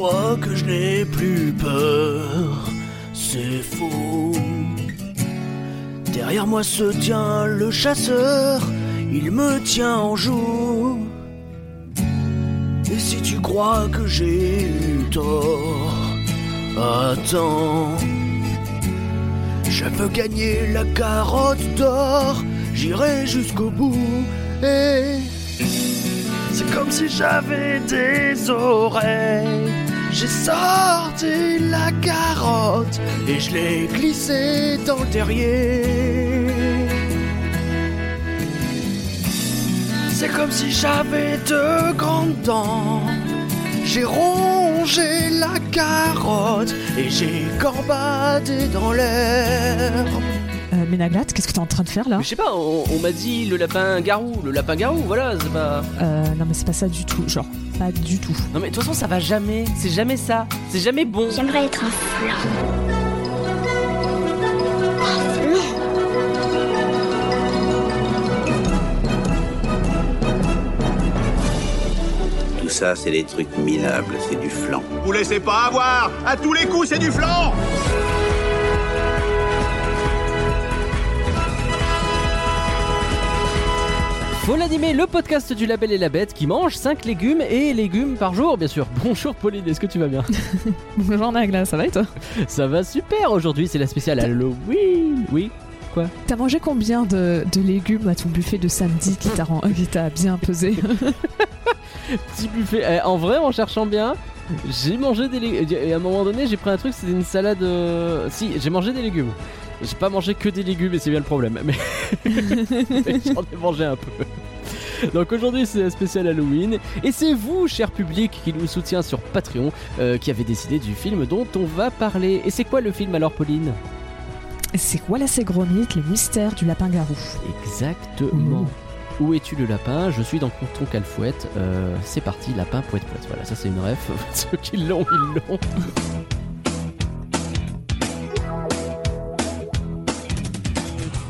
crois que je n'ai plus peur, c'est faux. Derrière moi se tient le chasseur, il me tient en joue. Et si tu crois que j'ai eu tort, attends. Je veux gagner la carotte d'or, j'irai jusqu'au bout. Et c'est comme si j'avais des oreilles. J'ai sorti la carotte et je l'ai glissée dans le terrier. C'est comme si j'avais de grandes dents. J'ai rongé la carotte et j'ai gambadé dans l'air. Ménaglat, qu'est-ce que t'es en train de faire là je sais pas, on, on m'a dit le lapin garou, le lapin garou, voilà, c'est pas. Euh, Non, mais c'est pas ça du tout. Genre, pas du tout. Non mais de toute façon ça va jamais, c'est jamais ça, c'est jamais bon. J'aimerais être un flan. Un flan Tout ça, c'est des trucs minables, c'est du flan. Vous laissez pas avoir À tous les coups, c'est du flan Faut l'animer, le podcast du label et la bête qui mange 5 légumes et légumes par jour, bien sûr. Bonjour Pauline, est-ce que tu vas bien Bonjour Nagla, ça va et toi Ça va super, aujourd'hui c'est la spéciale Halloween. Oui, quoi T'as mangé combien de, de légumes à ton buffet de samedi qui t'a t'a bien pesé Petit buffet. Eh, en vrai, en cherchant bien, j'ai mangé des légumes. Et à un moment donné, j'ai pris un truc, c'était une salade. euh, Si, j'ai mangé des légumes. J'ai pas mangé que des légumes et c'est bien le problème. Mais, mais j'en ai mangé un peu. Donc aujourd'hui c'est un spécial Halloween et c'est vous, cher public, qui nous soutient sur Patreon, euh, qui avez décidé du film dont on va parler. Et c'est quoi le film alors, Pauline? C'est quoi la Ségromite, le mystère du lapin-garou Exactement. Où es-tu le lapin? Je suis dans ton calfouette. Euh, c'est parti, lapin, poète, poète. Voilà, ça c'est une ref. Ceux qui l'ont, ils l'ont.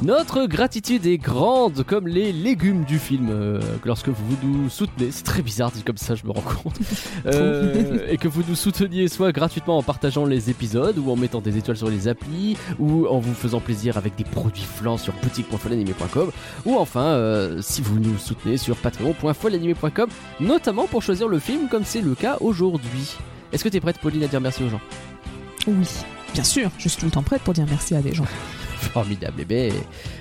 Notre gratitude est grande comme les légumes du film euh, lorsque vous nous soutenez. C'est très bizarre dit comme ça, je me rends compte. Euh, et que vous nous souteniez soit gratuitement en partageant les épisodes ou en mettant des étoiles sur les applis ou en vous faisant plaisir avec des produits flancs sur boutique.folanimé.com ou enfin euh, si vous nous soutenez sur patreon.folanimé.com notamment pour choisir le film comme c'est le cas aujourd'hui. Est-ce que t'es prête Pauline à dire merci aux gens? Oui, bien sûr, je suis tout le temps prête pour dire merci à des gens. Formidable, bébé.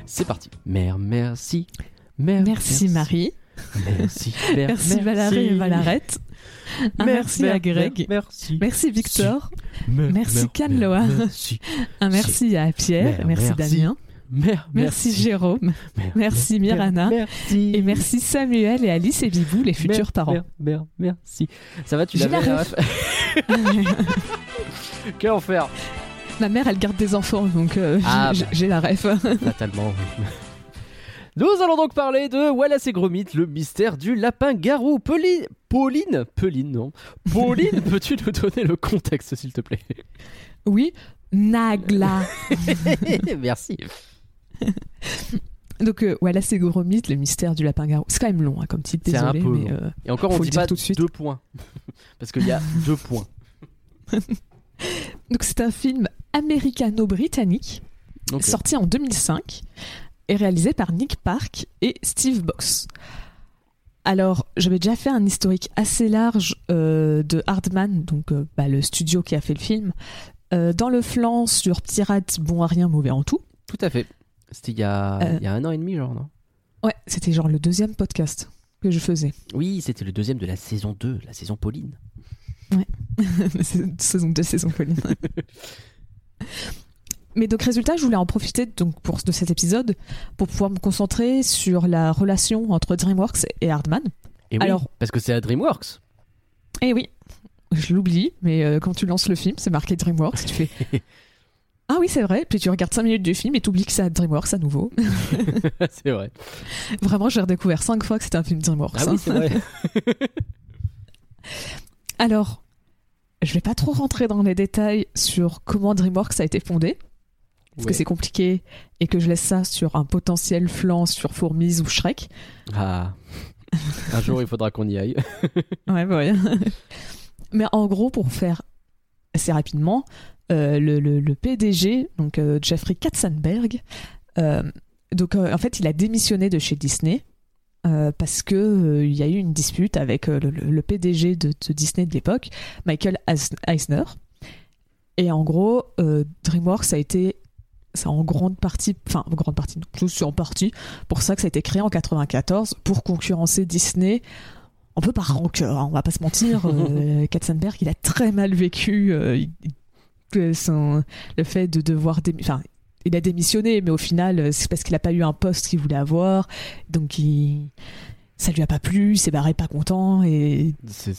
C'est parti. Mère, merci. Mère, Merci, Marie, Merci, mère, merci, Valérie et Valarette, un merci à Greg, Merci. merci Victor, Merci, Canloa. un merci à Pierre, merci. Damien, Mère, merci Jérôme, Mère, merci mère, Mirana, Merci. et merci Samuel et Alice et Bibou, les futurs parents. Merci. Ça va, tu l'avais la Quel enfer Ma mère, elle garde des enfants, donc euh, Ah, j'ai bah. j'ai la ref. Fatalement. oui. Nous allons donc parler de Wallace et Gromit, le mystère du lapin-garou. Pauline, Pauline, Pauline, non. Pauline, peux-tu nous donner le contexte, s'il te plaît? Oui, Nagla. Merci. Donc euh, voilà, c'est Gromit, le mystère du lapin-garou. C'est quand même long hein, comme titre, C'est un désolé, peu mais long. euh, Et encore, on dit pas tout de suite. deux points. Parce qu'il y a deux points. donc c'est un film américano-britannique sorti en 2005 et réalisé par Nick Park et Steve Box. Alors, j'avais déjà fait un historique assez large euh, de Hardman, donc euh, bah, le studio qui a fait le film, euh, dans le flanc sur Pirate, bon à rien, mauvais en tout. Tout à fait. C'était il y, a... Il y a un an et demi, genre, non? Ouais, c'était genre le deuxième podcast que je faisais. Oui, c'était le deuxième de la saison 2, la saison Pauline. saison 2, saison Pauline. Mais donc résultat, je voulais en profiter donc pour de cet épisode pour pouvoir me concentrer sur la relation entre DreamWorks et Hardman. Et oui, Alors- parce que c'est à DreamWorks. Eh oui, je l'oublie, mais euh, quand tu lances le film, c'est marqué DreamWorks, tu fais Ah oui, c'est vrai, puis tu regardes 5 minutes du film et t'oublies que c'est à DreamWorks à nouveau. c'est vrai. Vraiment, j'ai redécouvert 5 fois que c'était un film DreamWorks. Ah hein. oui, c'est vrai. Alors, je vais pas trop rentrer dans les détails sur comment DreamWorks a été fondé. Parce Ouais. que c'est compliqué et que je laisse ça sur un potentiel flanc sur Fourmise ou Shrek. Ah. Un jour, il faudra qu'on y aille. Ouais, bah ouais. Mais en gros, pour faire assez rapidement, euh, le, le- le PDG, donc euh, Jeffrey Katzenberg, euh, donc en fait, il a démissionné de chez Disney euh, parce que euh, il y a eu une dispute avec euh, le, PDG de, de Disney de l'époque, Michael Eis- Eisner. Et en gros, DreamWorks a été, c'est en grande partie, enfin en grande partie, non, juste en partie, pour ça que ça a été créé en 94 pour concurrencer Disney. Un peu par rancœur, hein, on va pas se mentir. euh, Katzenberg, il a très mal vécu euh, il- que son- le fait de devoir, enfin, il a démissionné, mais au final, euh, c'est parce qu'il a pas eu un poste qu'il voulait avoir, donc il, ça lui a pas plu, il s'est barré pas content et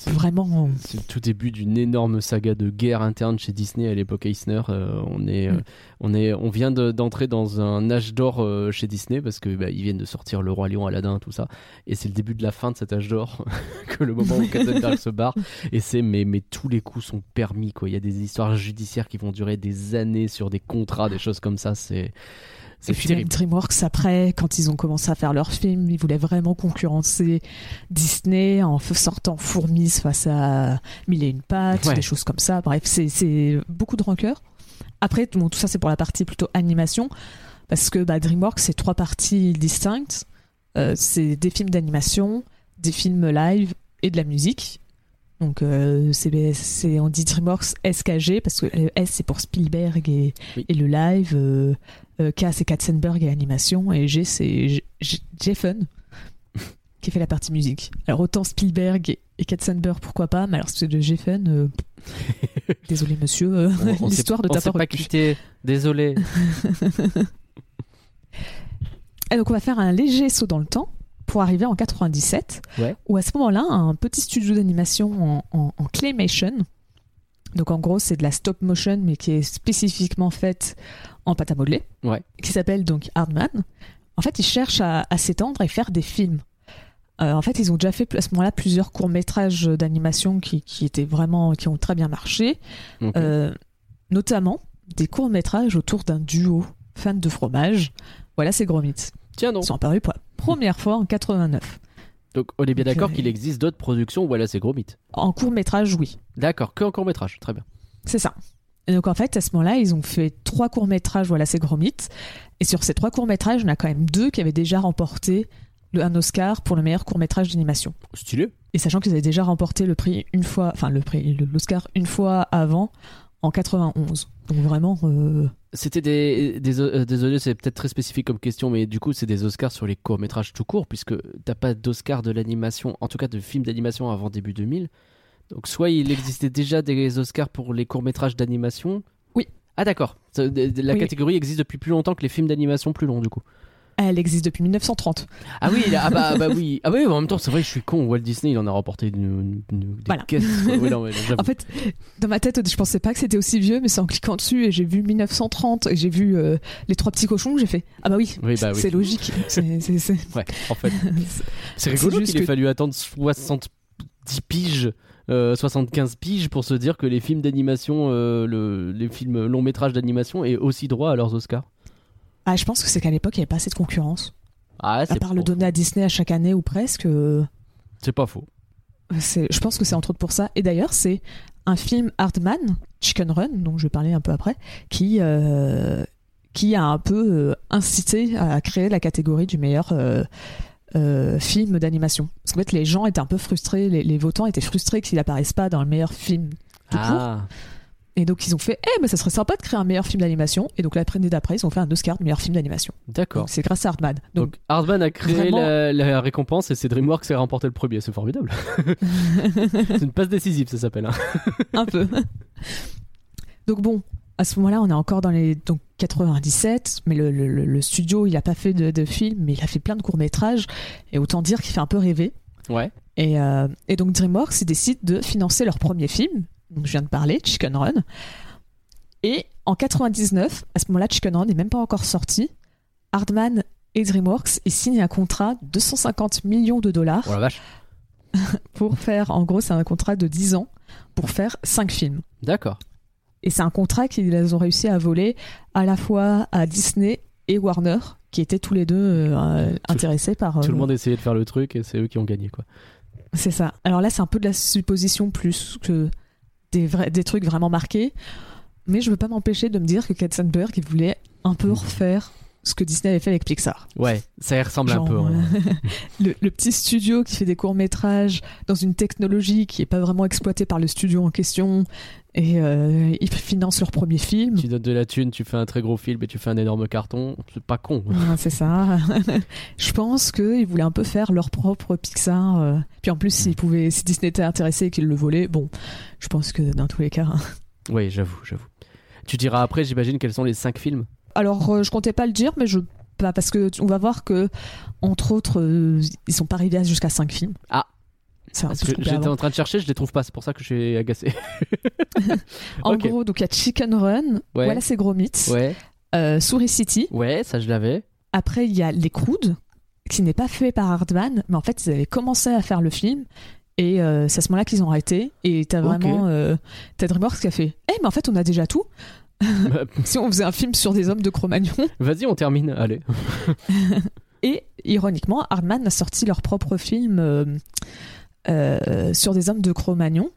vraiment. c'est le tout début d'une énorme saga de guerre interne chez Disney à l'époque Eisner. Euh, on est, euh, Mm. on est, on vient de- d'entrer dans un âge d'or euh, chez Disney parce que bah, ils viennent de sortir Le Roi Lion, Aladdin, tout ça, et c'est le début de la fin de cet âge d'or que le moment où Katzenberg se barre. Et c'est mais, mais tous les coups sont permis quoi. Il y a des histoires judiciaires qui vont durer des années sur des contrats, des choses comme ça. C'est Et puis même. DreamWorks après, quand ils ont commencé à faire leurs films, ils voulaient vraiment concurrencer Disney en sortant Fourmis face à Mille et une pattes, Ouais. des choses comme ça. Bref, c'est- c'est beaucoup de rancœur. Après, bon, tout ça c'est pour la partie plutôt animation, parce que bah, DreamWorks c'est trois parties distinctes. Euh, c'est des films d'animation, des films live et de la musique. Donc euh, c'est on dit DreamWorks SKG parce que le S c'est pour Spielberg et, Oui. et le live. euh, euh, K c'est Katzenberg et l'animation et G c'est Jeffen qui fait la partie musique. Alors autant Spielberg et, Katzenberg pourquoi pas, mais alors c'est de Jeffen. euh, désolé monsieur, euh, l'histoire de ta s'est pas pas retenu. quitté. Désolé. Et donc on va faire un léger saut dans le temps pour arriver en 97, Ouais. où à ce moment-là, un petit studio d'animation en, en- en claymation, donc en gros c'est de la stop motion mais qui est spécifiquement faite en pâte à modeler, Ouais. qui s'appelle donc Hardman. En fait, ils cherchent à, à s'étendre et faire des films. Euh, en fait, ils ont déjà fait à ce moment-là plusieurs courts métrages d'animation qui, qui étaient vraiment qui ont très bien marché. Euh, notamment des courts métrages autour d'un duo fan de fromage. Voilà, c'est Gromit. Tiens donc. Ils sont apparus pour la première fois en 89. Donc on est bien d'accord euh, qu'il existe d'autres productions où voilà c'est gros mythe. En court métrage, oui, D'accord, que en court métrage, très bien. c'est ça. Et donc en fait, à ce moment-là, ils ont fait trois courts métrages, voilà, c'est Gromit. Et sur ces trois courts métrages, il y en a quand même deux qui avaient déjà remporté le, un Oscar pour le meilleur court métrage d'animation. Stylé. Et sachant qu'ils avaient déjà remporté le prix une fois, enfin le prix, l'Oscar une fois avant, en 91. Donc vraiment, euh, C'était des, des euh, désolé c'est peut-être très spécifique comme question mais du coup c'est des Oscars sur les courts métrages tout court puisque t'as pas d'Oscar de l'animation en tout cas de film d'animation avant début 2000 donc soit il existait déjà des Oscars pour les courts métrages d'animation Oui. ah d'accord la Oui. catégorie existe depuis plus longtemps que les films d'animation plus longs du coup elle existe depuis 1930. ah oui là- ah bah, bah oui ah oui en même temps c'est vrai que je suis con Walt Disney il en a remporté une, une- des Voilà. caisses, quoi. Oui, non, mais j'avoue. En fait, dans ma tête, je pensais pas que c'était aussi vieux, mais c'est en cliquant dessus et j'ai vu 1930 et j'ai vu euh, les trois petits cochons que j'ai fait. Ah bah oui, Oui, bah oui. c'est logique. C'est- c'est- c'est- Ouais, en fait. C'est rigolo qu'il ait que- fallu attendre 70 piges, euh, 75 piges pour se dire que les films d'animation, euh, le- les films longs métrages d'animation aient aussi droit à leurs Oscars. Ah, je pense que c'est qu'à l'époque, il n'y avait pas assez de concurrence. Ah, À part le donner à Disney à chaque année ou presque, euh, c'est pas faux. c'est- je pense que c'est entre autres pour ça. Et d'ailleurs, c'est un film Hardman, Chicken Run, dont je vais parler un peu après, qui, euh, qui a un peu euh, incité à créer la catégorie du meilleur euh, euh, film d'animation. Parce qu'en fait, les gens étaient un peu frustrés, les, les votants étaient frustrés qu'il apparaisse pas dans le meilleur film tout court. Et donc ils ont fait, eh ben ça serait sympa de créer un meilleur film d'animation. Et donc l'année d'après, ils ont fait un Oscar de meilleur film d'animation. d'accord. C'est grâce à Hardman. Donc, Donc, Hardman a créé vraiment- la, la récompense et c'est DreamWorks qui a remporté le premier. C'est formidable. c'est une passe décisive, ça s'appelle. hein. un peu. donc bon, à ce moment-là, on est encore dans les donc 97, mais le, le- le- le studio, il a pas fait de, de film, mais il a fait plein de courts métrages. Et autant dire qu'il fait un peu rêver. Ouais. Et, euh, et donc DreamWorks, ils décident de financer leur premier film, donc je viens de parler, Chicken Run. Et en 99, à ce moment-là, Chicken Run n'est même pas encore sorti. Hardman et DreamWorks ils signent un contrat de 250 millions de dollars Oh la vache. pour faire, en gros, c'est un contrat de 10 ans pour faire 5 films. D'accord. Et c'est un contrat qu'ils ont réussi à voler à la fois à Disney et Warner, qui étaient tous les deux euh, intéressés par. Tout le euh, monde essayait de faire le truc et c'est eux qui ont gagné, quoi. C'est ça. Alors là, c'est un peu de la supposition plus que des, vrais, des trucs vraiment marqués. Mais je veux pas m'empêcher de me dire que Katzenberg, il voulait un peu refaire ce que Disney avait fait avec Pixar. Ouais, ça y ressemble Genre, un peu. hein. euh, le, le petit studio qui fait des courts-métrages dans une technologie qui est pas vraiment exploitée par le studio en question. Et euh, ils financent leur premier film. Tu donnes de la thune, tu fais un très gros film et tu fais un énorme carton. C'est pas con. Ouais, c'est ça. je pense qu'ils voulaient un peu faire leur propre Pixar. euh. Puis en plus, s'ils pouvaient, si Disney était intéressé et qu'ils le volaient, bon, je pense que dans tous les cas. hein. Oui, j'avoue, j'avoue. Tu diras après, j'imagine, quels sont les 5 films Alors, euh, je comptais pas le dire, mais je. bah, parce que on va voir que, entre autres, euh, ils sont pas arrivés jusqu'à 5 films. Ah. J'étais en train de chercher, je les trouve pas, c'est pour ça que je suis agacé. En gros, donc il y a Chicken Run, Ouais. voilà c'est gros mythes, Ouais, euh, Souris City. ouais, ça je l'avais. Après, il y a Les Croods, qui n'est pas fait par Hardman, mais en fait, ils avaient commencé à faire le film. Et euh, c'est à ce moment-là qu'ils ont arrêté. Et t'as vraiment euh, t'as DreamWorks qui a fait? Eh, mais en fait, on a déjà tout. si on faisait un film sur des hommes de Cro-Magnon. Vas-y, on termine, allez. Et ironiquement, Hardman a sorti leur propre film euh, euh, sur des hommes de Cro-Magnon.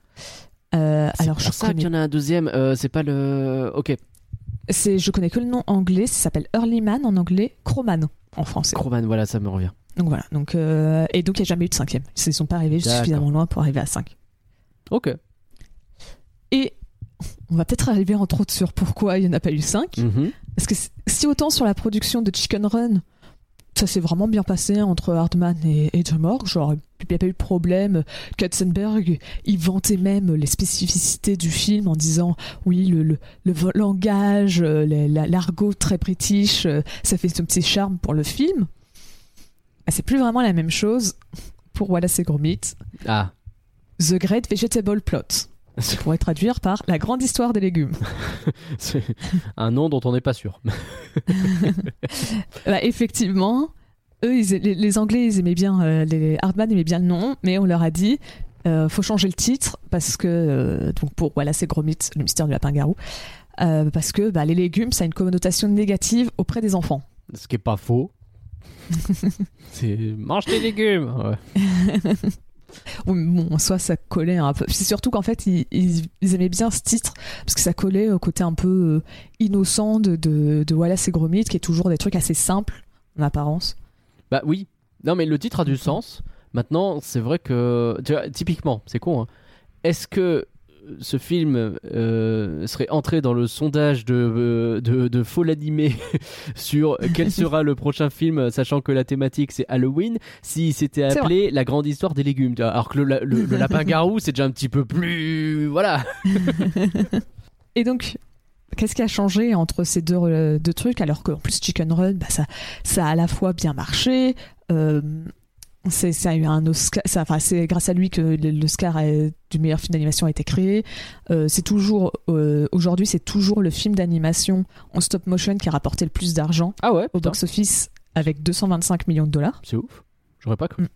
Euh, C'est alors, pour je ça connais, qu'il y en a un deuxième, euh, c'est pas le. Ok, c'est- je connais que le nom anglais, ça s'appelle Early Man en anglais, Cro-Man en français. Croman, voilà, ça me revient. Donc voilà. Donc, euh, et donc, il n'y a jamais eu de cinquième. Ils ne sont pas arrivés suffisamment loin pour arriver à 5. Ok. Et on va peut-être arriver entre autres sur pourquoi il n'y en a pas eu 5. Mhm. Parce que si autant sur la production de Chicken Run, ça s'est vraiment bien passé entre Hardman et, et genre il n'y a pas eu de problème. Katzenberg, il vantait même les spécificités du film en disant oui, le, le, langage, euh, la- l'argot très british, euh, ça fait son petit charme pour le film. Ah, c'est plus vraiment la même chose pour Wallace et Gromit. Ah, The Great Vegetable Plot. Ça pourrait traduire par La grande histoire des légumes. c'est un nom dont on n'est pas sûr. Bah, effectivement, eux, ils- les, les Anglais, ils aimaient bien, euh, les Hardman aimaient bien le nom, mais on leur a dit, euh, faut changer le titre parce que, euh, donc pour voilà, c'est Gromit, le mystère du lapin-garou, euh, parce que bah, les légumes, ça a une connotation négative auprès des enfants. Ce qui est pas faux. c'est mange tes légumes. Ouais. Bon, en soi, ça collait un peu. C'est surtout qu'en fait, ils, ils- ils aimaient bien ce titre parce que ça collait au côté un peu euh, innocent de, de, de Wallace et Gromit, qui est toujours des trucs assez simples en apparence. Bah oui. Non, mais le titre a du sens. Maintenant, c'est vrai que. Tu vois, typiquement, c'est con. hein. Est-ce que ce film euh, serait entré dans le sondage de, euh, de, de faux l'animé sur quel sera le prochain film, sachant que la thématique c'est Halloween, s'il s'était C'est appelé La grande histoire des légumes. Alors que le, la- le- le lapin-garou, c'est déjà un petit peu plus. Voilà. Et donc, qu'est-ce qui a changé entre ces deux, euh, deux trucs Alors qu'en plus, Chicken Run, bah, ça, ça a à la fois bien marché. euh, c'est, ça a eu un Oscar. ça- Enfin, c'est grâce à lui que le- l'Oscar du meilleur film d'animation a été créé. Euh, c'est toujours euh, aujourd'hui, c'est toujours le film d'animation en stop motion qui a rapporté le plus d'argent Ah ouais, au putain, box-office avec 225 millions de dollars. c'est ouf. J'aurais pas cru.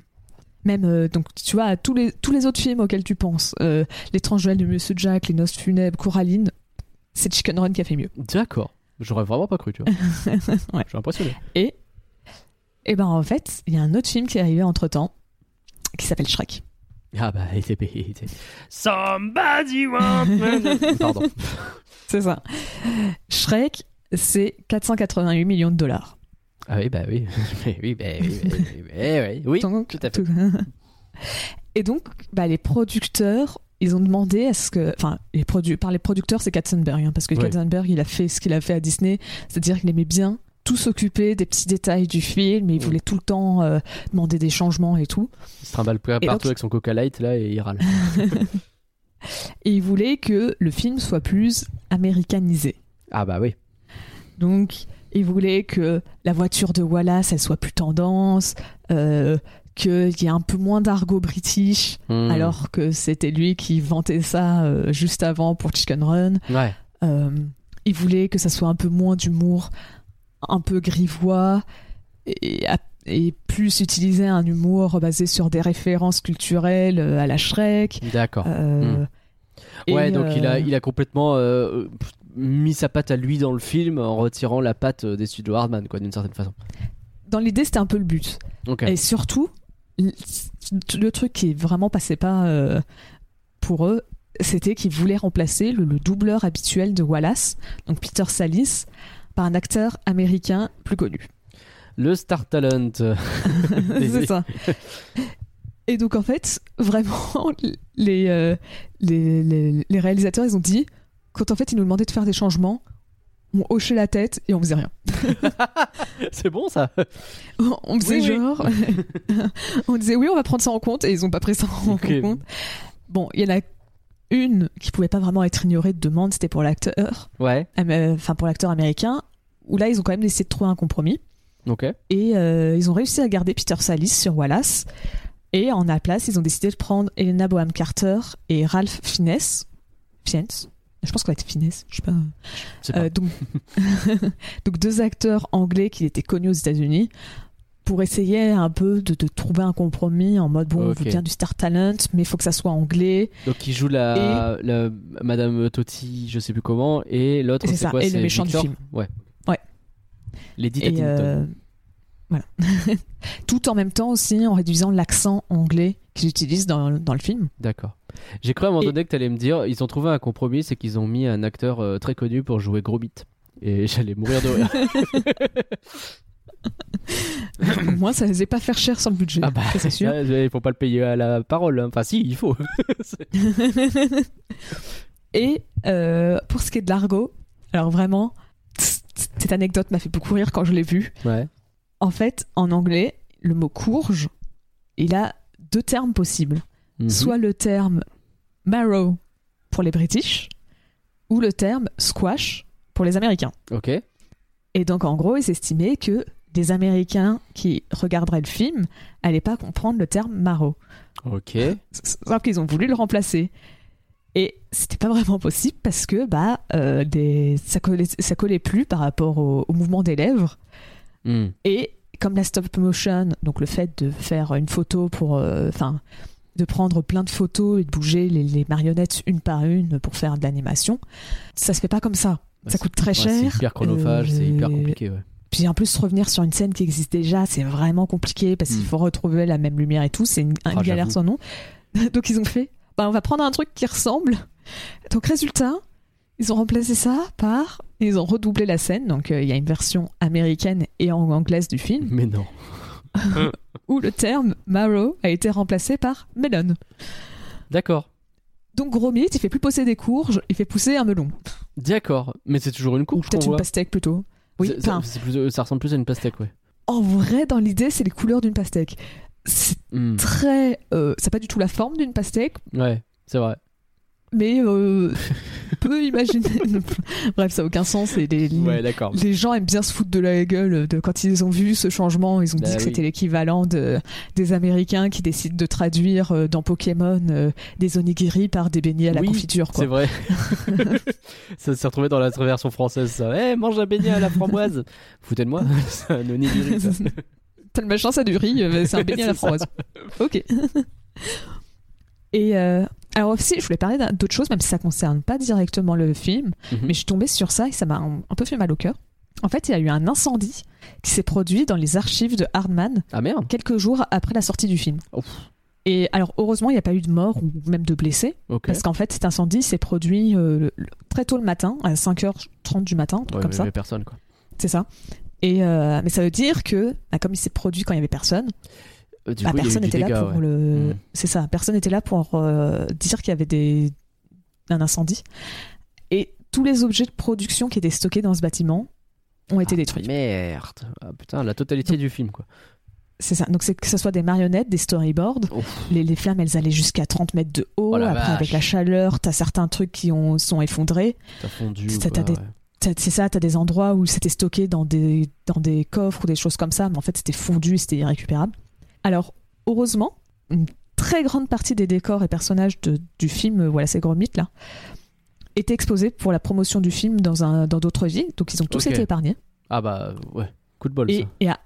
Même, euh, donc, tu vois, tous les, tous les autres films auxquels tu penses, L'étrange Joël de Monsieur Jack, Les Noces funèbres, Coraline, c'est Chicken Run qui a fait mieux. D'accord. J'aurais vraiment pas cru, tu vois. Ouais. Je suis impressionné. Et, et ben en fait, il y a un autre film qui est arrivé entre temps, qui s'appelle Shrek. Ah bah, il était Somebody want me- Pardon. C'est ça. Shrek, c'est 488 millions de dollars. Ah oui, bah oui. Mais oui, bah oui, bah oui, bah oui. Oui, Donc, tout à fait. Et donc, bah, les producteurs, ils ont demandé à ce que. Enfin, les produ... par les producteurs, c'est Katzenberg, hein, parce que Ouais. Katzenberg, il a fait ce qu'il a fait à Disney, c'est-à-dire qu'il aimait bien tout s'occuper des petits détails du film, il Mm. voulait tout le temps euh, demander des changements et tout. Il se trimballe partout donc- avec son Coca Light là et il râle. Et il voulait que le film soit plus américanisé. Ah bah oui. Donc, il voulait que la voiture de Wallace, elle soit plus tendance, euh, qu'il y ait un peu moins d'argot british, Hmm. alors que c'était lui qui vantait ça euh, juste avant pour Chicken Run. Ouais. Euh, il voulait que ça soit un peu moins d'humour, un peu grivois, et, et plus utiliser un humour basé sur des références culturelles euh, à la Shrek. D'accord. Euh, et, ouais, donc il, a, euh, il a complètement euh, mis sa patte à lui dans le film en retirant la patte des studios Hardman, quoi, d'une certaine façon. Dans l'idée, c'était un peu le but. Et surtout, le truc qui vraiment passé pas euh, pour eux, c'était qu'ils voulaient remplacer le, le doubleur habituel de Wallace, donc Peter Salis, par un acteur américain plus connu. Le Star Talent. c'est ça. Et donc en fait, vraiment, les, euh, les, les, les réalisateurs, ils ont dit, quand en fait ils nous demandaient de faire des changements, on hochait la tête et on faisait rien. C'est bon ça. On faisait Oui, oui. genre, on disait oui, on va prendre ça en compte et ils ont pas pris ça en compte. Bon, il y en a une qui pouvait pas vraiment être ignorée de demande, c'était pour l'acteur, Ouais. euh, enfin pour l'acteur américain, où là ils ont quand même essayé de trouver un compromis. Ok. Et euh, ils ont réussi à garder Peter Salis sur Wallace. Et en la place, ils ont décidé de prendre Elena Boham Carter et Ralph Fiennes. Fiennes? Je pense qu'on va être Fiennes, je sais pas. Euh, donc, donc deux acteurs anglais qui étaient connus aux États-Unis pour essayer un peu de, de trouver un compromis en mode bon, on Ok. veut bien du Star Talent, mais il faut que ça soit anglais. Donc il joue la, la Madame Totti, je sais plus comment, et l'autre C'est ça, quoi et le méchant du film. Ouais. Ouais. Lady Et euh, voilà. Tout en même temps aussi en réduisant l'accent anglais qu'ils utilisent dans, dans le film. D'accord. J'ai cru à un moment Et- donné que t'allais me dire, ils ont trouvé un compromis, c'est qu'ils ont mis un acteur euh, très connu pour jouer Gromit. Et j'allais mourir de rire. Moins, ça ne les pas faire cher sur le budget. ah bah, c'est sûr. il faut pas le payer à la parole. hein. Enfin, si, il faut. Et euh, pour ce qui est de l'argot, alors vraiment, cette anecdote m'a fait beaucoup rire quand je l'ai vue. ouais. En fait, en anglais, le mot courge, il a deux termes possibles. Mhm. Soit le terme marrow pour les British, ou le terme squash pour les Américains. Ok. Et donc, en gros, ils estimaient que des Américains qui regarderaient le film n'allaient pas comprendre le terme marrow. Ok. Sauf qu'ils ont voulu le remplacer. Et c'était pas vraiment possible parce que bah, euh, des... ça, collait, ça collait plus par rapport au, au mouvement des lèvres. Hmm. Et comme la stop motion, donc le fait de faire une photo pour. euh, Enfin. de prendre plein de photos et de bouger les, les marionnettes une par une pour faire de l'animation, ça se fait pas comme ça. Bah, ça coûte très ouais, cher. C'est hyper chronophage, c'est Euh, hyper compliqué. Ouais. Puis en plus, revenir sur une scène qui existe déjà, c'est vraiment compliqué parce qu'il Hmm. faut retrouver la même lumière et tout. C'est une, une Ah, galère sans nom. Donc ils ont fait, bah, on va prendre un truc qui ressemble. Donc résultat, ils ont remplacé ça par, ils ont redoublé la scène. Donc euh, il y a une version américaine et en anglaise du film Mais non. où le terme marrow a été remplacé par melon. D'accord. Donc gros mythe, il fait plus pousser des courges, il fait pousser un melon. D'accord. Mais c'est toujours une Ou courge peut-être une voit. pastèque plutôt. Oui, plus- ça ressemble plus à une pastèque, ouais. en vrai, dans l'idée, c'est les couleurs d'une pastèque. C'est Hmm. très. euh, c'est pas du tout la forme d'une pastèque, Ouais, c'est vrai. mais euh, peut imaginer. Bref, ça n'a aucun sens. Et les, Ouais, gens aiment bien se foutre de la gueule de quand ils ont vu ce changement. Ils ont Bah dit que oui. c'était l'équivalent de, des Américains qui décident de traduire euh, dans Pokémon euh, des onigiri par des beignets à la Oui, confiture. C'est vrai. ça s'est retrouvé dans la version française, ça. Eh, mange un beignet à la framboise. Foutez de moi. c'est un onigiri, ça. T'as le machin, ça du riz, euh, c'est un beignet à la framboise. Ok. Et euh, alors aussi, je voulais parler d'autre chose, même si ça concerne pas directement le film, Mhm. mais je suis tombée sur ça et ça m'a un, un peu fait mal au cœur. En fait, il y a eu un incendie qui s'est produit dans les archives de Hardman Ah merde. quelques jours après la sortie du film. Ouf. Et alors, heureusement, il n'y a pas eu de mort ou même de blessés, parce qu'en fait, cet incendie s'est produit euh, très tôt le matin, à 5h30 du matin, Ouais, comme mais il y ça. avait personne, quoi. C'est ça. Et euh, mais ça veut dire que, bah, comme il s'est produit quand il y avait personne, Du bah, coup, personne n'était là pour ouais. le. Mm. C'est ça. Personne n'était là pour euh, dire qu'il y avait des un incendie. Et tous les objets de production qui étaient stockés dans ce bâtiment ont été Ah, détruits. Merde. Ah, putain, la totalité du film, quoi. C'est ça. Donc c'est que ce soit des marionnettes, des storyboards. Les, les flammes, elles allaient jusqu'à 30 mètres de haut. Oh Après, vache. avec la chaleur, t'as certains trucs qui ont, sont effondrés. T'as fondu. Ça, quoi, t'as des- ouais. T'as- C'est ça, t'as des endroits où c'était stocké dans des, dans des coffres ou des choses comme ça, mais en fait c'était fondu, c'était irrécupérable. Alors, heureusement, une très grande partie des décors et personnages de- du film euh, Voilà, c'est gros mythe là, étaient exposés pour la promotion du film dans un- dans d'autres villes, donc ils ont tous été épargnés. Ah bah, ouais. Coup de bol, Et il y a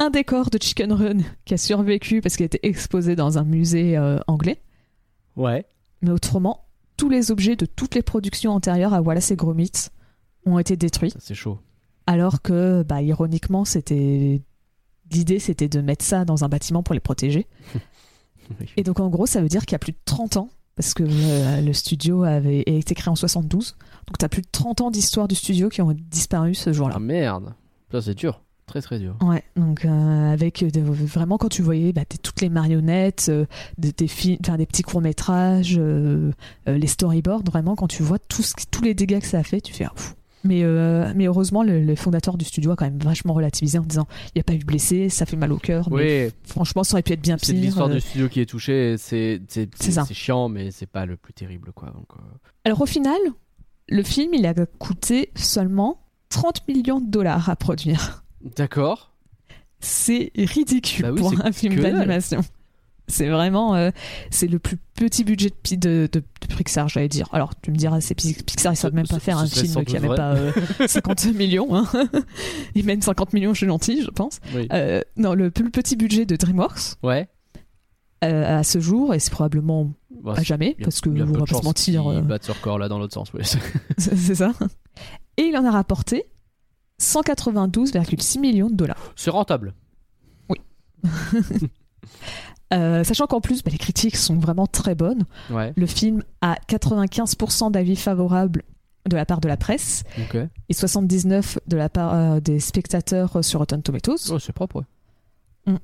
un décor de Chicken Run qui a survécu parce qu'il a été exposé dans un musée euh, anglais, Ouais. mais autrement, tous les objets de toutes les productions antérieures à Voilà, c'est gros mythe ont été détruits. Ça, c'est chaud. Alors que, bah, ironiquement, c'était l'idée, c'était de mettre ça dans un bâtiment pour les protéger. Oui. Et donc, en gros, ça veut dire qu'il y a plus de 30 ans, parce que euh, le studio avait été créé en 72. Donc t'as plus de 30 ans d'histoire du studio qui ont disparu ce jour-là. Ah merde. Ça, c'est dur. Très, très dur. Ouais, donc euh, avec des- vraiment quand tu voyais bah, t'es- toutes les marionnettes, euh, des, des, films, enfin, des petits courts métrages, les storyboards, vraiment quand tu vois tout ce tous les dégâts que ça a fait, tu fais ah, pfff. Mais, euh, mais heureusement, le, le fondateur du studio a quand même vachement relativisé en disant il n'y a pas eu de blessés, ça fait mal au cœur, mais franchement, ça aurait pu être bien c'est pire. l'histoire euh. du studio qui est touchée. C'est c'est- C'est c'est chiant, mais c'est pas le plus terrible, quoi. Donc, euh, Alors au final, le film, il a coûté seulement 30 millions de dollars à produire. D'accord. C'est ridicule Bah oui, pour c'est un film d'animation. C'est vraiment, euh, c'est le plus petit budget de, pi- de, de- de Pixar, j'allais dire. Alors tu me diras, c'est Pi- Pixar, ils savent même pas faire un film qui avait vrai. pas euh, 50 millions. Hein. Ils mènent 50 millions, je suis gentil, je pense. Oui. Euh, non, le plus petit budget de DreamWorks Ouais. euh, à ce jour, et c'est probablement Bah, à jamais, il y a- parce que il on va pas se mentir. euh, battent ce record là dans l'autre sens. ouais. C'est ça. Et il en a rapporté 192,6 millions de dollars. C'est rentable. Euh, sachant qu'en plus, bah, les critiques sont vraiment très bonnes. Ouais. Le film a 95% d'avis favorables de la part de la presse et 79% de la part euh, des spectateurs euh, sur Rotten Tomatoes. Oh, c'est propre, ouais.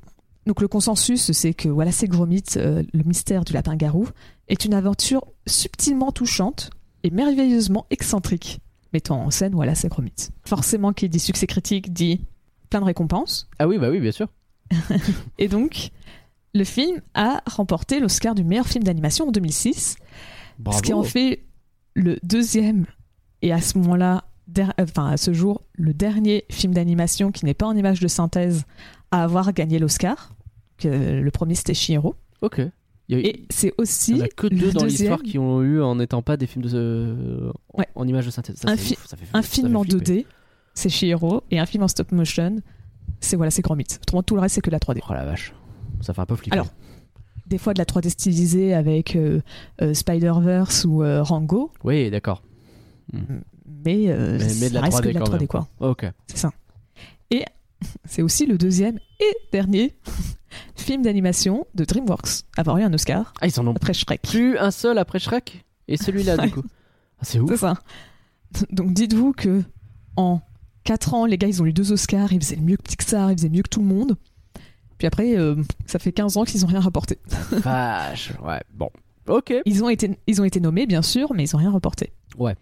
Donc le consensus, c'est que voilà, c'est Gromit, euh, le mystère du lapin-garou, est une aventure subtilement touchante et merveilleusement excentrique, mettant en scène voilà, c'est Gromit. Forcément, qui dit succès critique dit plein de récompenses. Ah oui, bah oui, bien sûr. Et donc, le film a remporté l'Oscar du meilleur film d'animation en 2006, Bravo. ce qui en fait le deuxième, et à ce moment-là, euh, enfin à ce jour, le dernier film d'animation qui n'est pas en image de synthèse à avoir gagné l'Oscar. Le premier c'était Chihiro. Ok. Il y a, Et c'est aussi il y en a que deux dans deuxième- l'histoire qui ont eu en n'étant pas des films de euh, en- Ouais. en image de synthèse. Ça, Un c'est fi- ouf, ça fait- un ça film en flipper. 2D, c'est Chihiro, et un film en stop motion, c'est voilà, c'est Gromit. Autrement, tout le reste c'est que la 3D. Oh la vache. Ça fait un peu flipper. Alors, Des fois de la 3D stylisée avec euh, euh, Spider-Verse ou euh, Rango, Oui, d'accord. mais, euh, Mais, mais ça de la reste 3D que de la quand 3D même. quoi. Ok. C'est ça. Et c'est aussi le deuxième et dernier film d'animation de DreamWorks à avoir eu un Oscar Ah, ils en ont après Shrek. plus un seul après Shrek? Et celui-là, du coup. Ah, c'est ouf. C'est ça. Donc dites-vous que en 4 ans, les gars, ils ont eu deux Oscars, ils faisaient mieux que Pixar, ils faisaient mieux que tout le monde. Puis après, euh, ça fait 15 ans qu'ils ont rien rapporté. Vache. Ouais, bon. Ok. Ils ont été, ils ont été nommés, bien sûr, mais ils ont rien rapporté. Bon,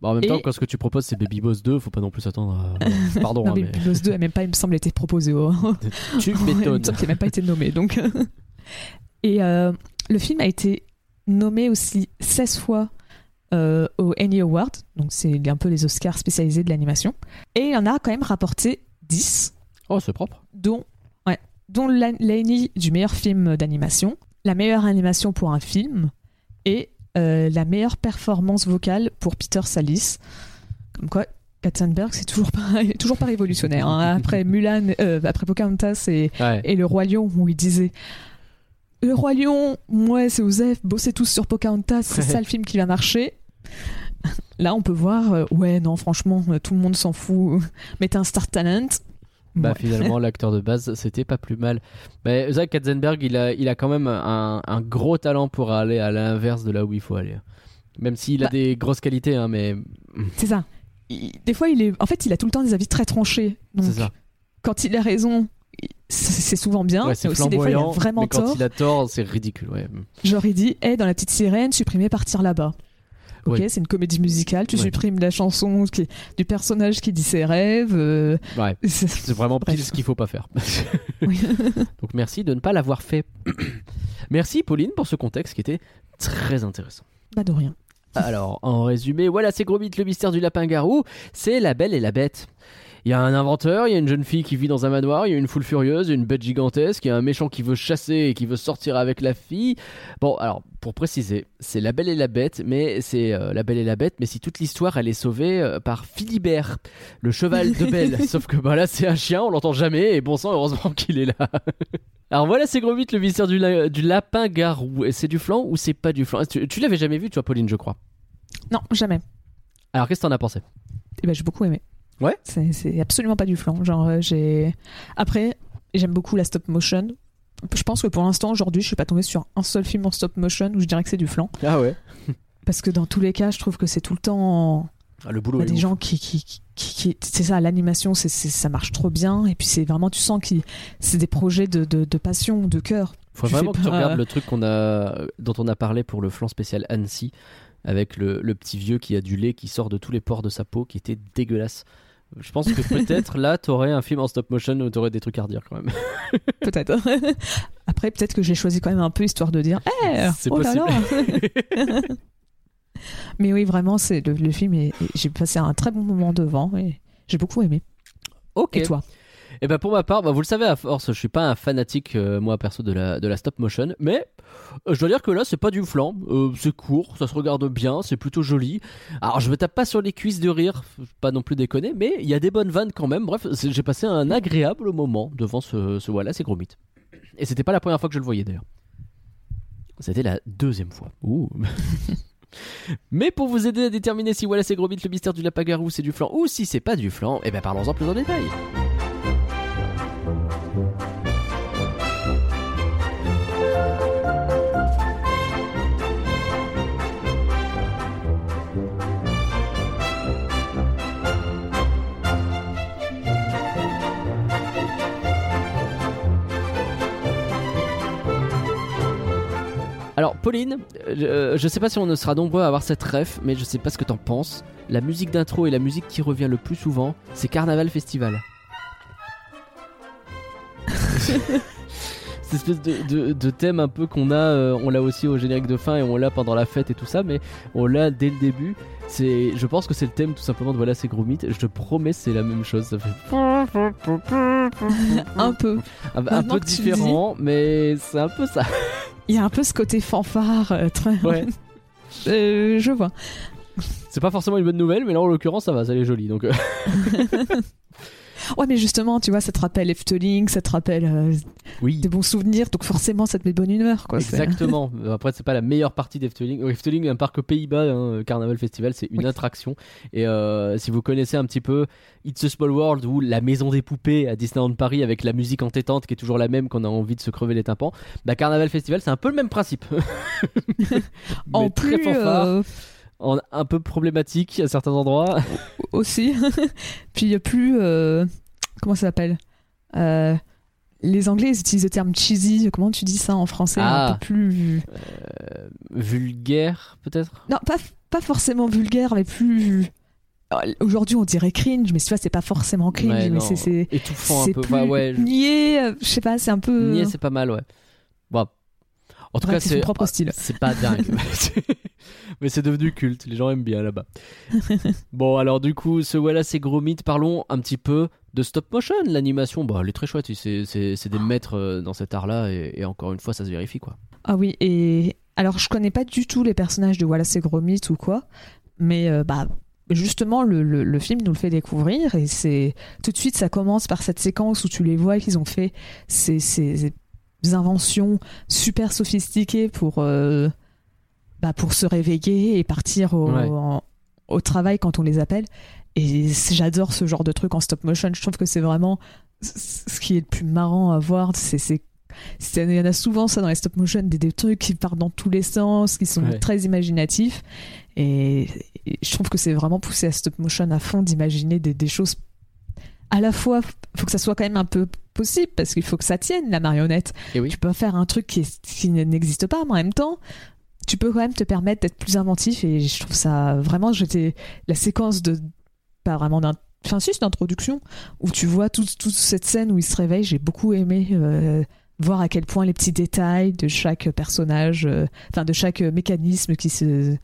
en même Et- temps, quand ce que tu proposes c'est Baby Boss 2, faut pas non plus s'attendre à. Pardon, non, hein, mais mais. Big Boss 2 a même pas, il me semble, été proposé. au- Tu Il m'étonnes. qu'il n'a même pas été nommé. Donc... Et euh, le film a été nommé aussi 16 fois euh, au Annie Award, donc c'est un peu les Oscars spécialisés de l'animation. Et il en a quand même rapporté 10, Oh, c'est propre. dont, ouais, dont l'A- l'Annie du meilleur film d'animation, la meilleure animation pour un film et euh, la meilleure performance vocale pour Peter Salis. Comme quoi, Katzenberg, c'est toujours pas, toujours pas révolutionnaire. hein. Après Mulan, euh, après Pocahontas et Ouais. et le Roi Lion où il disait Le Roi Lion, moi c'est Osef, bossez tous sur Pocahontas, c'est Ouais. ça le film qui va marcher. Là, on peut voir, euh, ouais, non, franchement, tout le monde s'en fout. T'es un star talent. Bah Ouais. finalement l'acteur de base c'était pas plus mal. Mais Zach Katzenberg il a, il a quand même un, un gros talent pour aller à l'inverse de là où il faut aller. Même s'il a Bah. des grosses qualités hein, mais C'est ça. Il- des fois, il est, en fait, il a tout le temps des avis très tranchés. Donc, c'est ça. quand il a raison, c'est souvent bien. Ouais, c'est aussi, des fois, il a vraiment mais quand tort. il a tort c'est ridicule ouais. Genre, il dit Eh, dans la petite sirène, supprimer partir là-bas. Ok, c'est une comédie musicale, tu supprimes la chanson qui- du personnage qui dit ses rêves. euh, Ouais. c'est- vraiment pile ce qu'il faut pas faire. Oui. Donc merci de ne pas l'avoir fait. merci Pauline pour ce contexte qui était très intéressant. Pas de rien. Alors, en résumé, voilà, c'est Gromit, le mystère du lapin-garou. C'est la belle et la bête. Il y a un inventeur, il y a une jeune fille qui vit dans un manoir, il y a une foule furieuse, une bête gigantesque, il y a un méchant qui veut chasser et qui veut sortir avec la fille. Bon, alors, pour préciser, c'est la belle et la bête, mais c'est euh, la belle et la bête, mais si toute l'histoire, elle est sauvée euh, par Philibert, le cheval de Belle. Sauf que bah là, c'est un chien, on l'entend jamais, et bon sang, heureusement qu'il est là. Alors voilà, c'est Gromit, le mystère du, la- du lapin-garou. Et c'est du flan ou c'est pas du flan? Tu, tu l'avais jamais vu, toi, Pauline, je crois? Non, jamais. Alors, qu'est-ce que t'en as pensé? Eh ben, j'ai beaucoup aimé. Ouais. C'est absolument pas du flan. Genre, euh, j'ai. Après, j'aime beaucoup la stop motion. je pense que pour l'instant, aujourd'hui, je suis pas tombée sur un seul film en stop motion où je dirais que c'est du flan. Ah ouais. Parce que dans tous les cas, je trouve que c'est tout le temps. Ah, le boulot Il y a est des ouf. gens qui, qui, qui, qui- c'est ça, l'animation, c'est, c'est- ça marche trop bien. Et puis c'est vraiment, tu sens que c'est des projets de, de, de passion, de cœur. Faut tu vraiment que tu regardes le truc qu'on a, dont on a parlé pour le flan spécial Annecy, avec le, le petit vieux qui a du lait qui sort de tous les pores de sa peau, qui était dégueulasse. Je pense que peut-être là, t'aurais un film en stop motion où t'aurais des trucs à redire quand même. Peut-être. Après, peut-être que j'ai choisi quand même un peu histoire de dire, Eh, C'est oh possible. là. Mais oui, vraiment, c'est le, le film. j'ai passé un très bon moment devant et j'ai beaucoup aimé. Ok. Et toi? Et ben pour ma part, bah, vous le savez à force, je suis pas un fanatique euh, moi perso de la, de la stop motion, mais euh, je dois dire que là c'est pas du flan, Euh, c'est court, ça se regarde bien, c'est plutôt joli. Alors je me tape pas sur les cuisses de rire, pas non plus déconner, mais il y a des bonnes vannes quand même. Bref, j'ai passé un agréable moment devant ce, ce voilà, c'est gros mythe. Et c'était pas la première fois que je le voyais d'ailleurs. C'était la deuxième fois. Ouh. Mais pour vous aider à déterminer si voilà c'est gros mythe, le mystère du lapin-garou c'est du flan ou si c'est pas du flan, et ben parlons-en plus en détail. Alors, Pauline, euh, je sais pas si on ne sera nombreux à avoir cette ref, mais je sais pas ce que t'en penses. La musique d'intro et la musique qui revient le plus souvent, c'est Carnaval Festival. Cette espèce de, de- de thème un peu qu'on a, euh, on l'a aussi au générique de fin et on l'a pendant la fête et tout ça, mais on l'a dès le début. C'est, je pense que c'est le thème tout simplement de voilà ces gros mythes. Je te promets, c'est la même chose. Ça fait Un peu. un, peu différent, mais c'est un peu ça. Il y a un peu ce côté fanfare. euh, très... Ouais. Euh, je vois. C'est pas forcément une bonne nouvelle, mais là en l'occurrence ça va, ça est joli. Donc euh, Ouais, mais justement, tu vois, ça te rappelle Efteling, ça te rappelle euh, oui. des bons souvenirs, donc forcément, ça te met de bonne humeur, quoi. Exactement. Euh, Après, c'est pas la meilleure partie d'Efteling. Euh, Efteling, un parc aux Pays-Bas, hein, Carnaval Festival, c'est une Oui. attraction. Et euh, si vous connaissez un petit peu It's a Small World ou la maison des poupées à Disneyland Paris avec la musique entêtante qui est toujours la même qu'on a envie de se crever les tympans, bah Carnaval Festival, c'est un peu le même principe. En très fanfare, euh, en- un peu problématique à certains endroits. aussi. Puis il y a plus. euh, comment ça s'appelle Euh, Les Anglais, ils utilisent le terme cheesy. Comment tu dis ça en français? Ah. Un peu plus. Euh, vulgaire, peut-être? Non, pas, pas forcément vulgaire, mais plus. Aujourd'hui, on dirait cringe, mais tu vois, c'est pas forcément cringe, mais c'est- c'est. Étouffant un peu. plus Enfin, ouais, je- euh, je sais pas, c'est un peu. Niais, c'est pas mal, ouais. Bon. En tout cas, c'est propre style. C'est pas dingue. Mais c'est devenu culte. Les gens aiment bien là-bas. bon, alors du coup, ce voilà, c'est gros mythes. Parlons un petit peu de stop motion. L'animation, bah, elle est très chouette. C'est, des maîtres euh, dans cet art-là. Et, et encore une fois, ça se vérifie, quoi. Ah oui, et alors je connais pas du tout les personnages de Voilà c'est gros mythe ou quoi, mais euh, bah justement le, le- le film nous le fait découvrir et c'est tout de suite ça commence par cette séquence où tu les vois qu'ils ont fait ces, ces inventions super sophistiquées pour euh, bah, pour se réveiller et partir au, Ouais. en- au travail quand on les appelle. Et j'adore ce genre de truc en stop motion. Je trouve que c'est vraiment ce qui est le plus marrant à voir. C'est il y en a souvent ça dans les stop motion, des, des trucs qui partent dans tous les sens, qui sont Ouais. très imaginatifs. Et, et je trouve que c'est vraiment poussé à stop motion à fond d'imaginer des, des choses. À la fois, faut que ça soit quand même un peu possible parce qu'il faut que ça tienne la marionnette. Et oui. Tu peux faire un truc qui, qui n'existe pas, mais en même temps, tu peux quand même te permettre d'être plus inventif. Et je trouve ça vraiment, j'étais la séquence de pas vraiment d'un enfin si c'est d'introduction où tu vois toute, toute cette scène où il se réveille j'ai beaucoup aimé euh, voir à quel point les petits détails de chaque personnage euh, enfin de chaque mécanisme qui se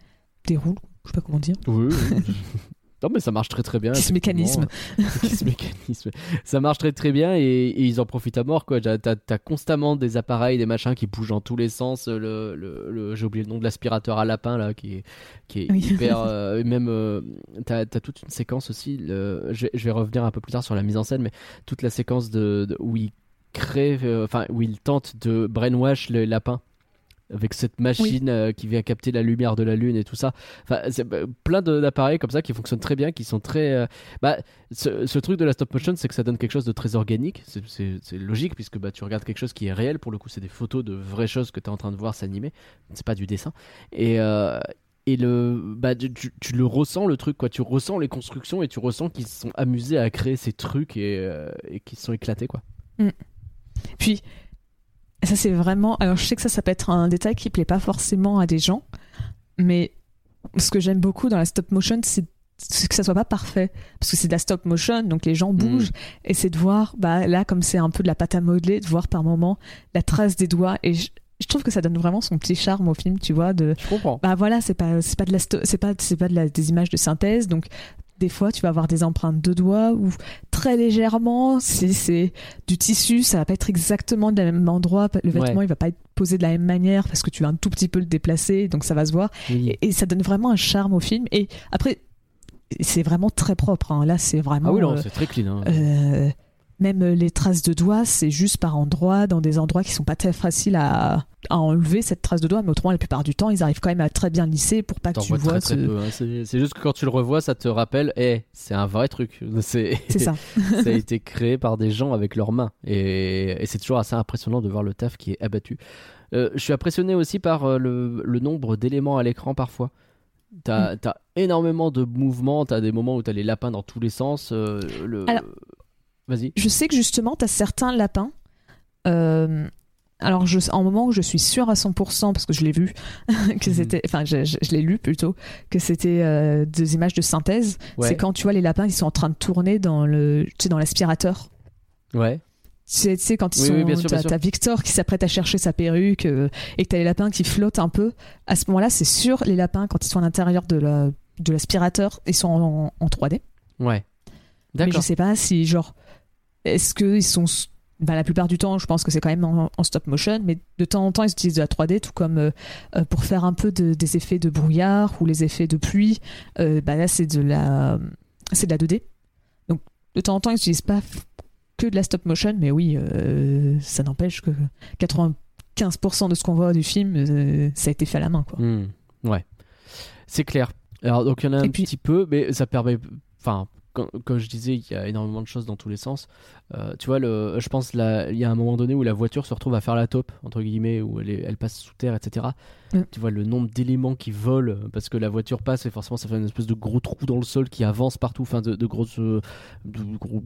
déroule je sais pas comment dire Oui. non, mais ça marche très très bien. qui se mécanisme effectivement. Qui se mécanisme. Ça marche très très bien et, et ils en profitent à mort, quoi. T'as, constamment des appareils, des machins qui bougent dans tous les sens. Le, le- le- j'ai oublié le nom de l'aspirateur à lapin, là, qui est, qui est Oui. hyper. euh, même, euh, t'as, t'as toute une séquence aussi. le- je, vais- je vais revenir un peu plus tard sur la mise en scène, mais toute la séquence de, de- où il crée, euh, où il tente de brainwash le lapin. Avec cette machine euh, qui vient capter la lumière de la lune et tout ça. Enfin, c'est euh, plein d'appareils comme ça qui fonctionnent très bien, qui sont très. euh, Bah, ce, ce truc de la stop motion, c'est que ça donne quelque chose de très organique. C'est- logique puisque bah, tu regardes quelque chose qui est réel. Pour le coup, c'est des photos de vraies choses que tu es en train de voir s'animer. C'est pas du dessin. Et. euh, et le, bah, tu, le ressens le truc quoi, tu ressens les constructions et tu ressens qu'ils se sont amusés à créer ces trucs et, euh, et qu'ils se sont éclatés quoi. Puis, ça c'est vraiment. Alors, je sais que ça, ça peut être un détail qui plaît pas forcément à des gens, mais ce que j'aime beaucoup dans la stop motion, c'est que ça soit pas parfait parce que c'est de la stop motion donc les gens bougent et c'est de voir bah là comme c'est un peu de la pâte à modeler de voir par moment la trace des doigts et je, je trouve que ça donne vraiment son petit charme au film tu vois de Je comprends. bah voilà c'est pas c'est pas de la c'est pas c'est pas de la, des images de synthèse donc des fois tu vas avoir des empreintes de doigts ou très légèrement si c'est du tissu ça va pas être exactement de la même endroit le vêtement il va pas être posé de la même manière parce que tu vas un tout petit peu le déplacer donc ça va se voir Oui. et, et ça donne vraiment un charme au film et après c'est vraiment très propre hein. là c'est vraiment Ah oui, non, euh, c'est très clean. hein. euh, même les traces de doigts, c'est juste par endroits, dans des endroits qui sont pas très faciles à, à enlever cette trace de doigt, mais autrement, la plupart du temps, ils arrivent quand même à très bien lisser pour pas que tu vois vois ce- hein. C'est juste que quand tu le revois, ça te rappelle, eh, c'est un vrai truc. C'est ça. ça a été créé par des gens avec leurs mains. Et, et c'est toujours assez impressionnant de voir le taf qui est abattu. Euh, je suis impressionné aussi par euh, le, le nombre d'éléments à l'écran parfois. T'as as énormément de mouvements, t'as des moments où t'as les lapins dans tous les sens. euh, le... Alors- Vas-y. Je sais que justement, tu as certains lapins. euh, alors, je, en moment où je suis sûre à 100%, parce que je l'ai vu, que Mhm. c'était, enfin, je, je- je l'ai lu plutôt, que c'était euh, des images de synthèse. Ouais. C'est quand tu vois les lapins, ils sont en train de tourner dans le, tu sais, dans l'aspirateur. Ouais. Tu sais, quand ils Oui, sont, oui, bien sûr, bien t'as, sûr. t'as Victor qui s'apprête à chercher sa perruque euh, et que t'as les lapins qui flottent un peu. À ce moment-là, c'est sûr, les lapins, quand ils sont à l'intérieur de, la, de l'aspirateur, ils sont en, en 3D. Ouais. Mais je D'accord. sais pas si, genre, est-ce qu'ils sont. Bah, la plupart du temps, je pense que c'est quand même en, en stop motion, mais de temps en temps, ils utilisent de la 3D, tout comme euh, euh, pour faire un peu de- des effets de brouillard ou les effets de pluie. euh, bah là, c'est de la, c'est de la 2D. Donc, de temps en temps, ils n'utilisent pas que de la stop motion, mais oui, euh, ça n'empêche que 95% de ce qu'on voit du film, ça a été fait à la main, quoi. Hmm, Ouais. C'est clair. Alors, donc, il y en a un puis- petit peu, mais ça permet. Enfin, quand- je disais, il y a énormément de choses dans tous les sens. Euh, tu vois, le, je pense il y a un moment donné où la voiture se retrouve à faire la taupe, entre guillemets, où elle, est- elle passe sous terre, etc. Mm. Tu vois le nombre d'éléments qui volent parce que la voiture passe et forcément ça fait une espèce de gros trou dans le sol qui avance partout, enfin de, de grosses. euh, de gros.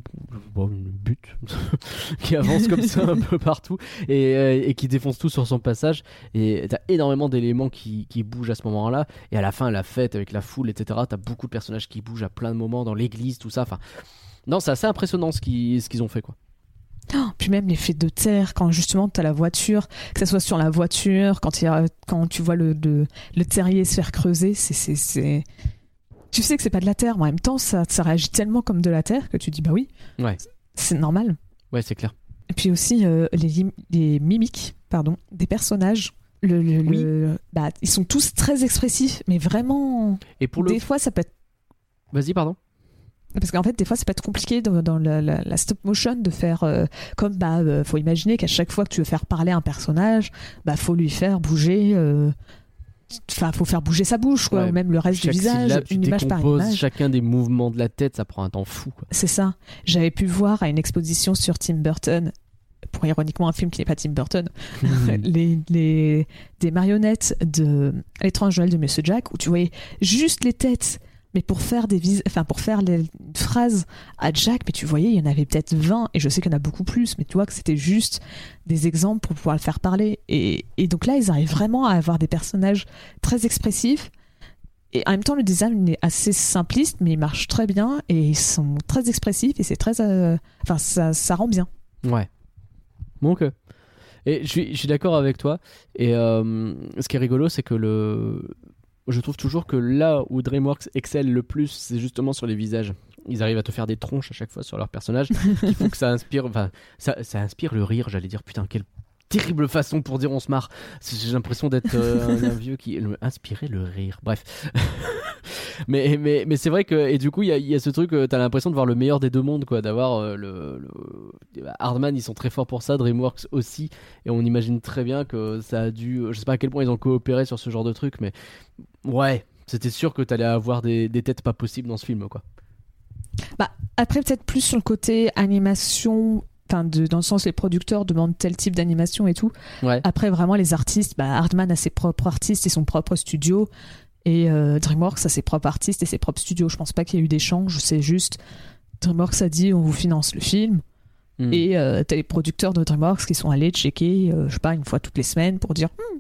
bon, butte qui avance comme ça un peu partout et, euh, et qui défonce tout sur son passage. Et t'as énormément d'éléments qui, qui bougent à ce moment-là. Et à la fin, la fête avec la foule, etc. T'as beaucoup de personnages qui bougent à plein de moments dans l'église, tout ça. Enfin, non, c'est assez impressionnant ce qu'ils ont fait, quoi. Oh, puis même l'effet de terre, quand justement tu as la voiture, que ça soit sur la voiture, quand, a- tu vois le, le, le terrier se faire creuser, c'est, Tu sais que c'est pas de la terre, mais en même temps, ça, ça réagit tellement comme de la terre que tu dis bah oui, Ouais. c'est normal. Ouais, c'est clair. Et puis aussi euh, les, mimiques pardon, des personnages. Le, le- Oui. le- bah, ils sont tous très expressifs, mais vraiment. Et pour. Des fois, ça peut être Vas-y, pardon. Parce qu'en fait, des fois, ça peut être compliqué dans, dans la, la- la stop motion de faire euh, comme bah, euh, faut imaginer qu'à chaque fois que tu veux faire parler un personnage, bah, faut lui faire bouger. euh, Enfin, faut faire bouger sa bouche, quoi, Ouais. ou même le reste du visage, syllabe, tu une image par image. chacun des mouvements de la tête, ça prend un temps fou. C'est ça. J'avais pu voir à une exposition sur Tim Burton, pour ironiquement un film qui n'est pas Tim Burton, les, les- des marionnettes de L'étrange Noël de Monsieur Jack, où tu voyais juste les têtes, pour faire des vis enfin pour faire les phrases à Jack, mais tu voyais, il y en avait peut-être 20, et je sais qu'il y en a beaucoup plus, mais tu vois que c'était juste des exemples pour pouvoir le faire parler. Et, et donc là, ils arrivent vraiment à avoir des personnages très expressifs. Et en même temps, le design est assez simpliste, mais il marche très bien et ils sont très expressifs et c'est très. euh, Enfin, ça, ça rend bien. Ouais. Donc, euh, et je suis, suis d'accord avec toi. Et euh, ce qui est rigolo, c'est que le, je trouve toujours que là où DreamWorks excelle le plus, c'est justement sur les visages. Ils arrivent à te faire des tronches à chaque fois sur leurs personnages, qui font que ça inspire, enfin, ça, ça inspire le rire. J'allais dire, putain, quelle terrible façon pour dire on se marre. J'ai l'impression d'être euh, un, vieux qui inspirait le rire. Bref. mais mais, mais c'est vrai que et du coup il y a, ce truc, euh, t'as l'impression de voir le meilleur des deux mondes, quoi, d'avoir euh, le, le- Hardman, ils sont très forts pour ça, DreamWorks aussi, et on imagine très bien que ça a dû, je sais pas à quel point ils ont coopéré sur ce genre de truc, mais ouais, c'était sûr que t'allais avoir des, des têtes pas possibles dans ce film, quoi. Après, peut-être plus sur le côté animation, enfin, de- dans le sens les producteurs demandent tel type d'animation et tout. Ouais. Après, vraiment, les artistes, bah, Hardman a ses propres artistes et son propre studio. Et euh, DreamWorks a ses propres artistes et ses propres studios. Je pense pas qu'il y ait eu d'échange, c'est juste. DreamWorks a dit on vous finance le film. Hmm. Et euh, t'as les producteurs de DreamWorks qui sont allés checker, euh, je sais pas, une fois toutes les semaines pour dire Hmm,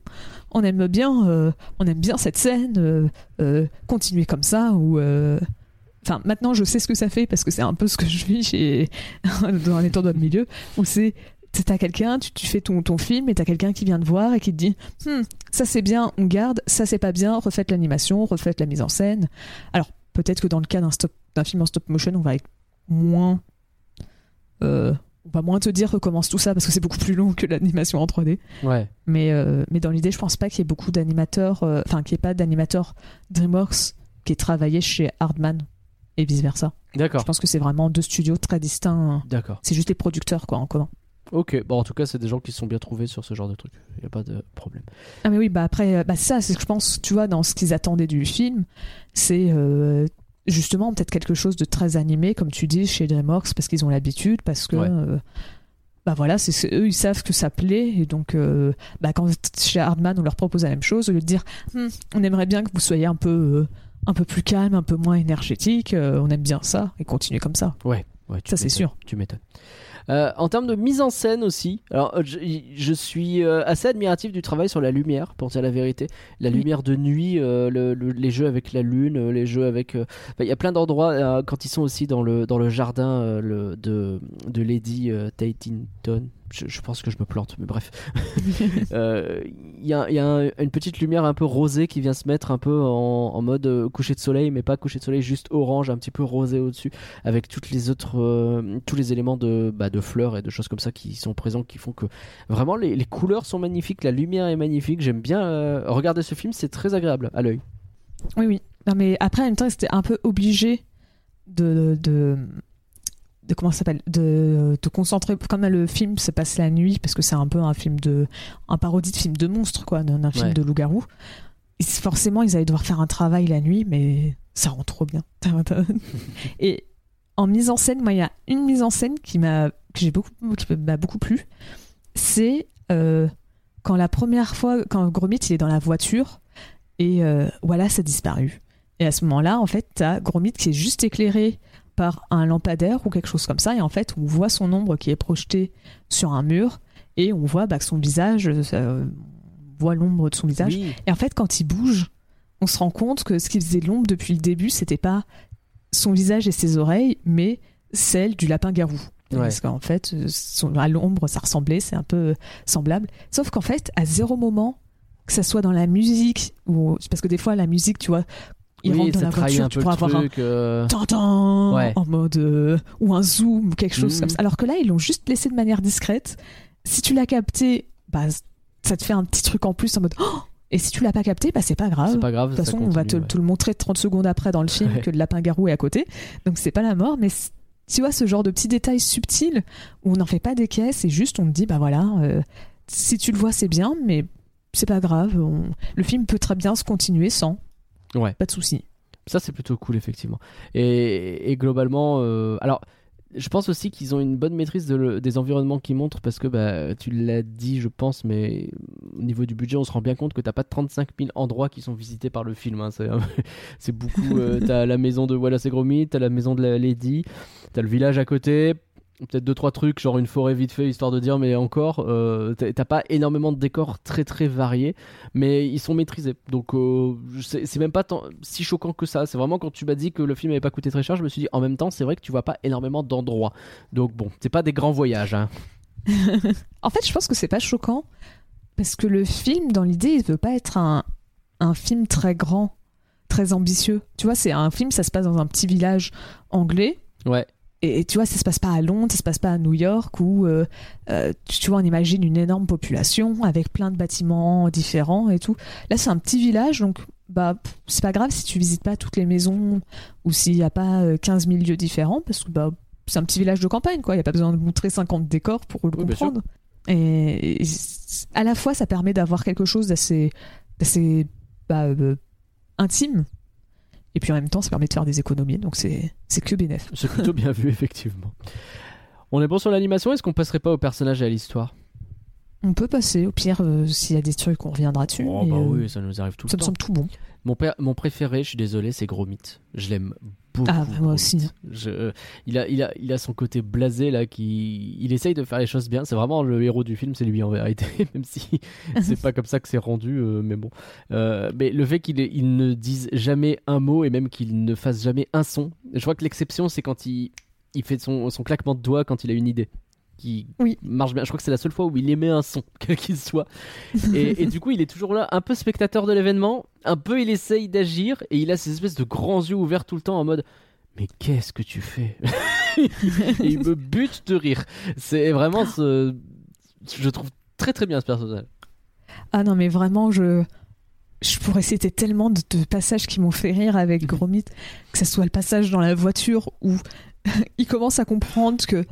on aime bien, euh, on aime bien cette scène, euh, continuez comme ça ou. Enfin, maintenant je sais ce que ça fait parce que c'est un peu ce que je vis chez dans les tournois de milieu où c'est t'as quelqu'un, tu, tu fais ton, ton film et t'as quelqu'un qui vient te voir et qui te dit Hmm, ça c'est bien, on garde, ça c'est pas bien, refaites l'animation, refaites la mise en scène. Alors peut-être que dans le cas d'un stop d'un film en stop motion, on va être moins euh, on va moins te dire recommence tout ça parce que c'est beaucoup plus long que l'animation en 3D. Ouais. Mais, euh, mais dans l'idée, je pense pas qu'il y ait beaucoup d'animateurs, euh, enfin qu'il n'y ait pas d'animateurs DreamWorks qui aient travaillé chez Hardman et vice versa. Je D'accord. pense que c'est vraiment deux studios très distincts. D'accord. C'est juste les producteurs quoi en commun. Ok. Bon, en tout cas, c'est des gens qui se sont bien trouvés sur ce genre de truc. Il y a pas de problème. Ah mais oui, bah après, euh, bah ça, c'est ce que je pense, tu vois, dans ce qu'ils attendaient du film, c'est euh, justement peut-être quelque chose de très animé, comme tu dis, chez DreamWorks, parce qu'ils ont l'habitude, parce que, Ouais. euh, bah voilà, c'est eux, ils savent que ça plaît, et donc, euh, bah quand chez Hardman, on leur propose la même chose, au lieu de dire, Hmm, on aimerait bien que vous soyez un peu, un peu plus calme, un peu moins énergétique, euh, on aime bien ça, et continuer comme ça. Ouais. Ça, c'est sûr. Tu m'étonnes. Euh, en termes de mise en scène aussi, alors euh, je, je suis euh, assez admiratif du travail sur la lumière, pour dire la vérité. La Oui. lumière de nuit, euh, le- le- les jeux avec la lune, les jeux avec. Il y a plein d'endroits quand ils sont aussi dans le, dans le jardin le, de, de Lady Tatington. Je, je pense que je me plante, mais bref. Euh, Il y a, il y a un- une petite lumière un peu rosée qui vient se mettre un peu en, en mode euh, coucher de soleil, mais pas coucher de soleil, juste orange, un petit peu rosé au-dessus, avec toutes les autres, euh, tous les éléments de, bah, de fleurs et de choses comme ça qui sont présents, qui font que vraiment les, les couleurs sont magnifiques, la lumière est magnifique. J'aime bien euh, regarder ce film, c'est très agréable à l'œil. Oui, oui. Non, mais après, en même temps, c'était un peu obligé de. de, de comment ça s'appelle De te concentrer. Comme le film se passe la nuit, parce que c'est un peu un film de. Un parodie de film de monstre, quoi, d'un film de loup-garou. Forcément, ils allaient devoir faire un travail la nuit, mais ça rend trop bien. Et en mise en scène, moi, il y a une mise en scène qui m'a que j'ai beaucoup, qui m'a beaucoup plu. C'est euh, quand la première fois, quand Gromit il est dans la voiture et euh, voilà, ça a disparu. Et à ce moment-là, en fait, t'as Gromit qui est juste éclairé par un lampadaire ou quelque chose comme ça, et en fait, on voit son ombre qui est projetée sur un mur, et on voit bah, son visage, euh, on voit l'ombre de son visage. Oui, Et en fait, quand il bouge, on se rend compte que ce qui faisait l'ombre depuis le début, c'était pas son visage et ses oreilles, mais celle du lapin-garou. Ouais. Parce qu'en fait, euh, son- à l'ombre, ça ressemblait, c'est un peu euh, semblable. Sauf qu'en fait, à zéro moment, que ça soit dans la musique, ou parce que des fois, la musique, tu vois, il oui, rentre dans la voiture, tu pourras avoir un truc. euh, Tintin Ouais. en mode euh, ou un zoom ou quelque chose Mhm. comme ça. Alors que là, ils l'ont juste laissé de manière discrète. Si tu l'as capté, bah ça te fait un petit truc en plus en mode oh et si tu l'as pas capté, bah c'est pas grave. Pas grave. De toute façon, on va te, continue, ouais. te le montrer 30 secondes après dans le film Ouais. que le lapin-garou est à côté. Donc c'est pas la mort, mais tu vois ce genre de petits détails subtils où on n'en fait pas des caisses et juste on te dit bah voilà, euh, si tu le vois c'est bien, mais c'est pas grave. on- Le film peut très bien se continuer sans. Ouais. Pas de souci. Ça, c'est plutôt cool, effectivement. Et, et globalement, euh, alors, je pense aussi qu'ils ont une bonne maîtrise de le- des environnements qu'ils montrent parce que bah, tu l'as dit, je pense, mais au niveau du budget, on se rend bien compte que t'as pas 35 000 endroits qui sont visités par le film. hein. C'est, c'est beaucoup. euh, t'as la maison de Wallace et Gromit, t'as la maison de la Lady, t'as le village à côté. Peut-être deux trois trucs, genre une forêt vite fait, histoire de dire, mais encore, euh, t'as pas énormément de décors très très variés, mais ils sont maîtrisés. Donc euh, c'est même pas tant, si choquant que ça. C'est vraiment quand tu m'as dit que le film avait pas coûté très cher, je me suis dit en même temps, c'est vrai que tu vois pas énormément d'endroits. Donc bon, c'est pas des grands voyages. Hein. En fait, je pense que c'est pas choquant parce que le film, dans l'idée, il veut pas être un, un film très grand, très ambitieux. Tu vois, c'est un film, ça se passe dans un petit village anglais. Ouais. Et, et tu vois, ça se passe pas à Londres, ça se passe pas à New York où euh, euh, tu, vois, on imagine une énorme population avec plein de bâtiments différents et tout. Là, c'est un petit village, donc bah c'est pas grave si tu visites pas toutes les maisons ou s'il y a pas euh, 15 000 lieux différents parce que bah c'est un petit village de campagne quoi, il y a pas besoin de montrer 50 décors pour le Oui, comprendre. Et, et à la fois ça permet d'avoir quelque chose d'assez d'assez bah, euh, intime et puis en même temps ça permet de faire des économies donc c'est c'est que bénéf. C'est plutôt bien vu, effectivement. On est bon sur l'animation, est-ce qu'on passerait pas au personnage et à l'histoire? On peut passer au pire euh, s'il y a des trucs on reviendra dessus. Oh bah euh, oui, ça nous arrive tout ça le me temps. semble tout bon. Mon, père- mon préféré, je suis désolé, c'est Gromit. Je l'aime beaucoup. Ah, bah, moi aussi. Je- euh, il, a, il, a, il a son côté blasé là, qui il essaye de faire les choses bien. C'est vraiment le héros du film, c'est lui en vérité, même si c'est pas comme ça que c'est rendu. euh, mais bon, Euh, mais le fait qu'il il ne dise jamais un mot et même qu'il ne fasse jamais un son. Je crois que l'exception, c'est quand il, il fait son, son claquement de doigts quand il a une idée. Qui Oui. marche bien. Je crois que c'est la seule fois où il émet un son, quel qu'il soit. Et, et du coup, il est toujours là, un peu spectateur de l'événement, un peu il essaye d'agir, et il a ces espèces de grands yeux ouverts tout le temps en mode Mais qu'est-ce que tu fais? Et il me bute de rire. C'est vraiment ce. Je trouve très très bien ce personnage. Ah non, mais vraiment, je, je pourrais citer tellement de, de passages qui m'ont fait rire avec Gromit, que ce soit le passage dans la voiture où il commence à comprendre que,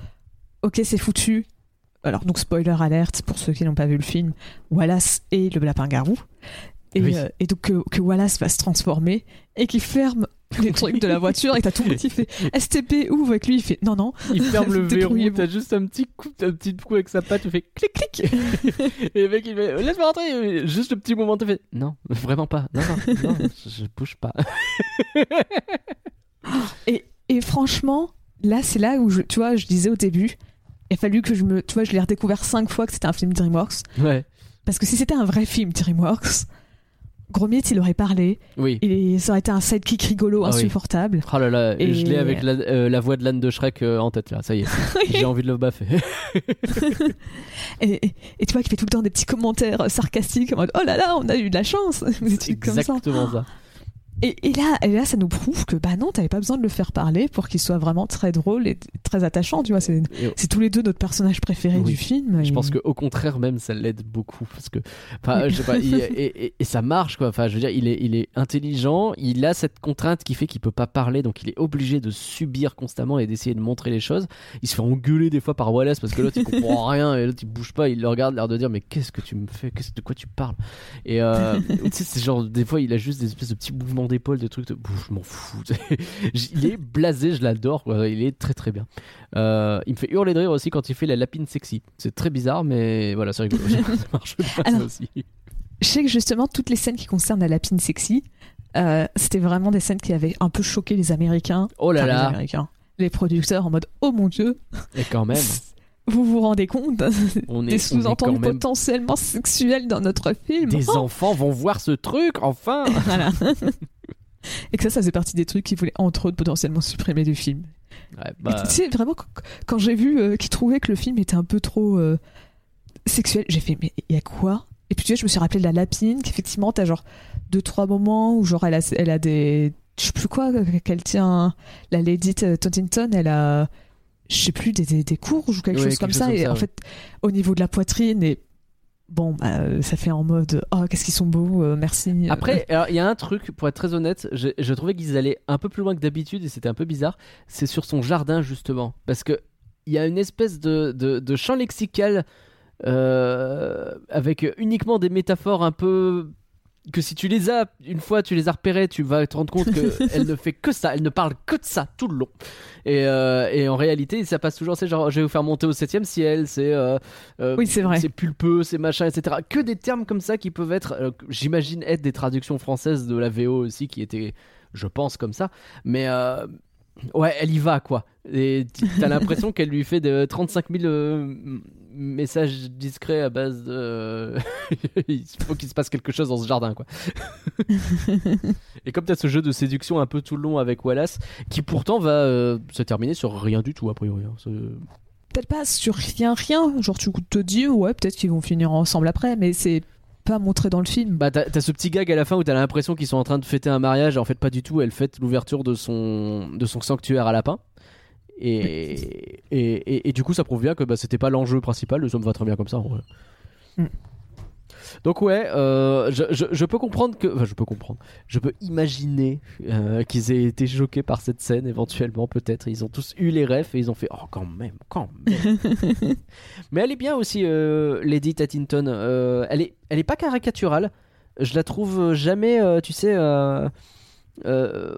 ok, c'est foutu. Alors, donc, spoiler alerte pour ceux qui n'ont pas vu le film, Wallace est le lapin-garou. Et, Oui. euh, et donc, que, que Wallace va se transformer et qu'il ferme les trucs de la voiture et t'as tout le monde qui fait STP ouvre avec lui, il fait non, non, Il ferme le verrou, t'as juste un petit coup, un petit coup avec sa patte, tu fais clic clic. et le mec il fait laisse-moi rentrer. Juste le petit moment, tu fais non, vraiment pas. Non, non, non, je, je bouge pas. Et, et franchement, là, c'est là où, je, tu vois, je disais au début, il a fallu que je me. Tu vois, je l'ai redécouvert cinq fois que c'était un film DreamWorks. Ouais, Parce que si c'était un vrai film DreamWorks, Gromit, il aurait parlé. oui. Et ça aurait été un sidekick rigolo, Ah oui. insupportable. Oh là là, Et- je l'ai avec la, euh, la voix de l'âne de Shrek euh, en tête là, ça y est. J'ai envie de le baffer. Et, et- et tu vois, qu'il fait tout le temps des petits commentaires sarcastiques en mode Oh là là, on a eu de la chance Des trucs comme ça. Exactement ça. Et, et là, et là, ça nous prouve que bah non, t'avais pas besoin de le faire parler pour qu'il soit vraiment très drôle et très attachant. Tu vois, c'est c'est tous les deux notre personnage préféré Oui. du film. Je et- pense qu'au contraire même ça l'aide beaucoup parce que enfin je sais pas il- et, et- et ça marche quoi enfin je veux dire il est il est intelligent il a cette contrainte qui fait qu'il peut pas parler donc il est obligé de subir constamment et d'essayer de montrer les choses il se fait engueuler des fois par Wallace parce que l'autre il comprend rien et l'autre il bouge pas il le regarde l'air de dire mais qu'est-ce que tu me fais? Qu'est-ce de quoi tu parles? Et euh, tu sais c'est genre des fois il a juste des espèces de petits mouvements d'épaule des trucs de Pff, je m'en fous il est blasé je l'adore il est très très bien euh, il me fait hurler de rire aussi quand il fait la lapine sexy. C'est très bizarre, mais voilà, c'est rigolo. ça marche bien ça Alors, aussi. Je sais que justement, toutes les scènes qui concernent la lapine sexy, euh, c'était vraiment des scènes qui avaient un peu choqué les Américains. Oh là Enfin, les là, Américains. Les producteurs en mode Oh mon dieu, et quand même, vous vous rendez compte on Des est, quand sous-entendus même potentiellement sexuels dans notre film. des Oh enfants vont voir ce truc, enfin. Voilà. Et que ça, ça faisait partie des trucs qu'ils voulaient entre autres potentiellement supprimer du film. Ouais, bah, tu sais, vraiment, quand, j'ai vu euh, qu'ils trouvaient que le film était un peu trop euh, sexuel, j'ai fait, mais il y a quoi? Et puis tu sais, je me suis rappelé de la lapine, qu'effectivement, t'as genre deux, trois moments où genre elle a, elle a des. Je sais plus quoi, qu'elle tient. La Lady Tottington, elle a. Je sais plus, des, des, des courges ou quelque Ouais, chose quelque comme chose ça. comme et ça, en ouais. fait, au niveau de la poitrine, et. Bon, bah, euh, ça fait en mode Oh, qu'est-ce qu'ils sont beaux, euh, merci. euh. Après, il y a un truc, pour être très honnête, je, je trouvais qu'ils allaient un peu plus loin que d'habitude et c'était un peu bizarre. C'est sur son jardin, justement. Parce que il y a une espèce de, de, de champ lexical euh, avec uniquement des métaphores un peu. Que si tu les as, une fois tu les as repérées, tu vas te rendre compte qu'elle ne fait que ça, elle ne parle que de ça tout le long. Et, euh, et en réalité, ça passe toujours, c'est genre, je vais vous faire monter au septième ciel, c'est. euh, euh, Oui, c'est vrai. C'est pulpeux, c'est machin, etc. Que des termes comme ça qui peuvent être, j'imagine, être des traductions françaises de la VO aussi, qui étaient, je pense, comme ça. Mais ouais, elle y va, quoi. Et t'as l'impression qu'elle lui fait de 35 000 euh, m- messages discrets à base de. Il faut qu'il se passe quelque chose dans ce jardin, quoi. Et comme t'as ce jeu de séduction un peu tout le long avec Wallace, qui pourtant va euh, se terminer sur rien du tout, a priori. hein. C'est- peut-être pas sur rien, rien. Genre, tu te dis, ouais, peut-être qu'ils vont finir ensemble après, mais c'est pas montré dans le film. Bah, t'as t'as ce petit gag à la fin où t'as l'impression qu'ils sont en train de fêter un mariage, et en fait, pas du tout. Elle fête l'ouverture de son, de son sanctuaire à lapin. Et, et, et, et du coup, ça prouve bien que bah, c'était pas l'enjeu principal. Le somme va très bien comme ça. en vrai. Mm. Donc ouais, euh, je, je, je peux comprendre que, enfin je peux comprendre, je peux imaginer euh, qu'ils aient été choqués par cette scène éventuellement peut-être. Ils ont tous eu les refs et ils ont fait oh quand même, quand même. Mais elle est bien aussi, euh, Lady Tatinton. Euh, elle est, elle est pas caricaturale. Je la trouve jamais, tu sais. Euh,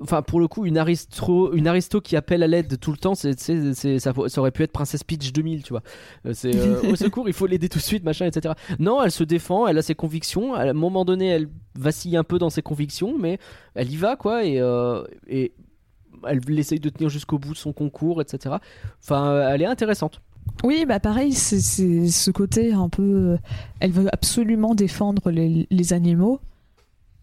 Enfin, pour le coup, une aristo, une aristo qui appelle à l'aide tout le temps, c'est, c'est, c'est- ça, ça aurait pu être Princesse Peach 2000, tu vois. Euh, C'est euh, au secours, il faut l'aider tout de suite, machin, etc. Non, elle se défend, elle a ses convictions. À un moment donné, elle vacille un peu dans ses convictions, mais elle y va, quoi, et, euh, et elle essaye de tenir jusqu'au bout de son concours, etc. Enfin, elle est intéressante. Oui, bah pareil, c'est- c'est ce côté un peu. Elle veut absolument défendre les, les animaux.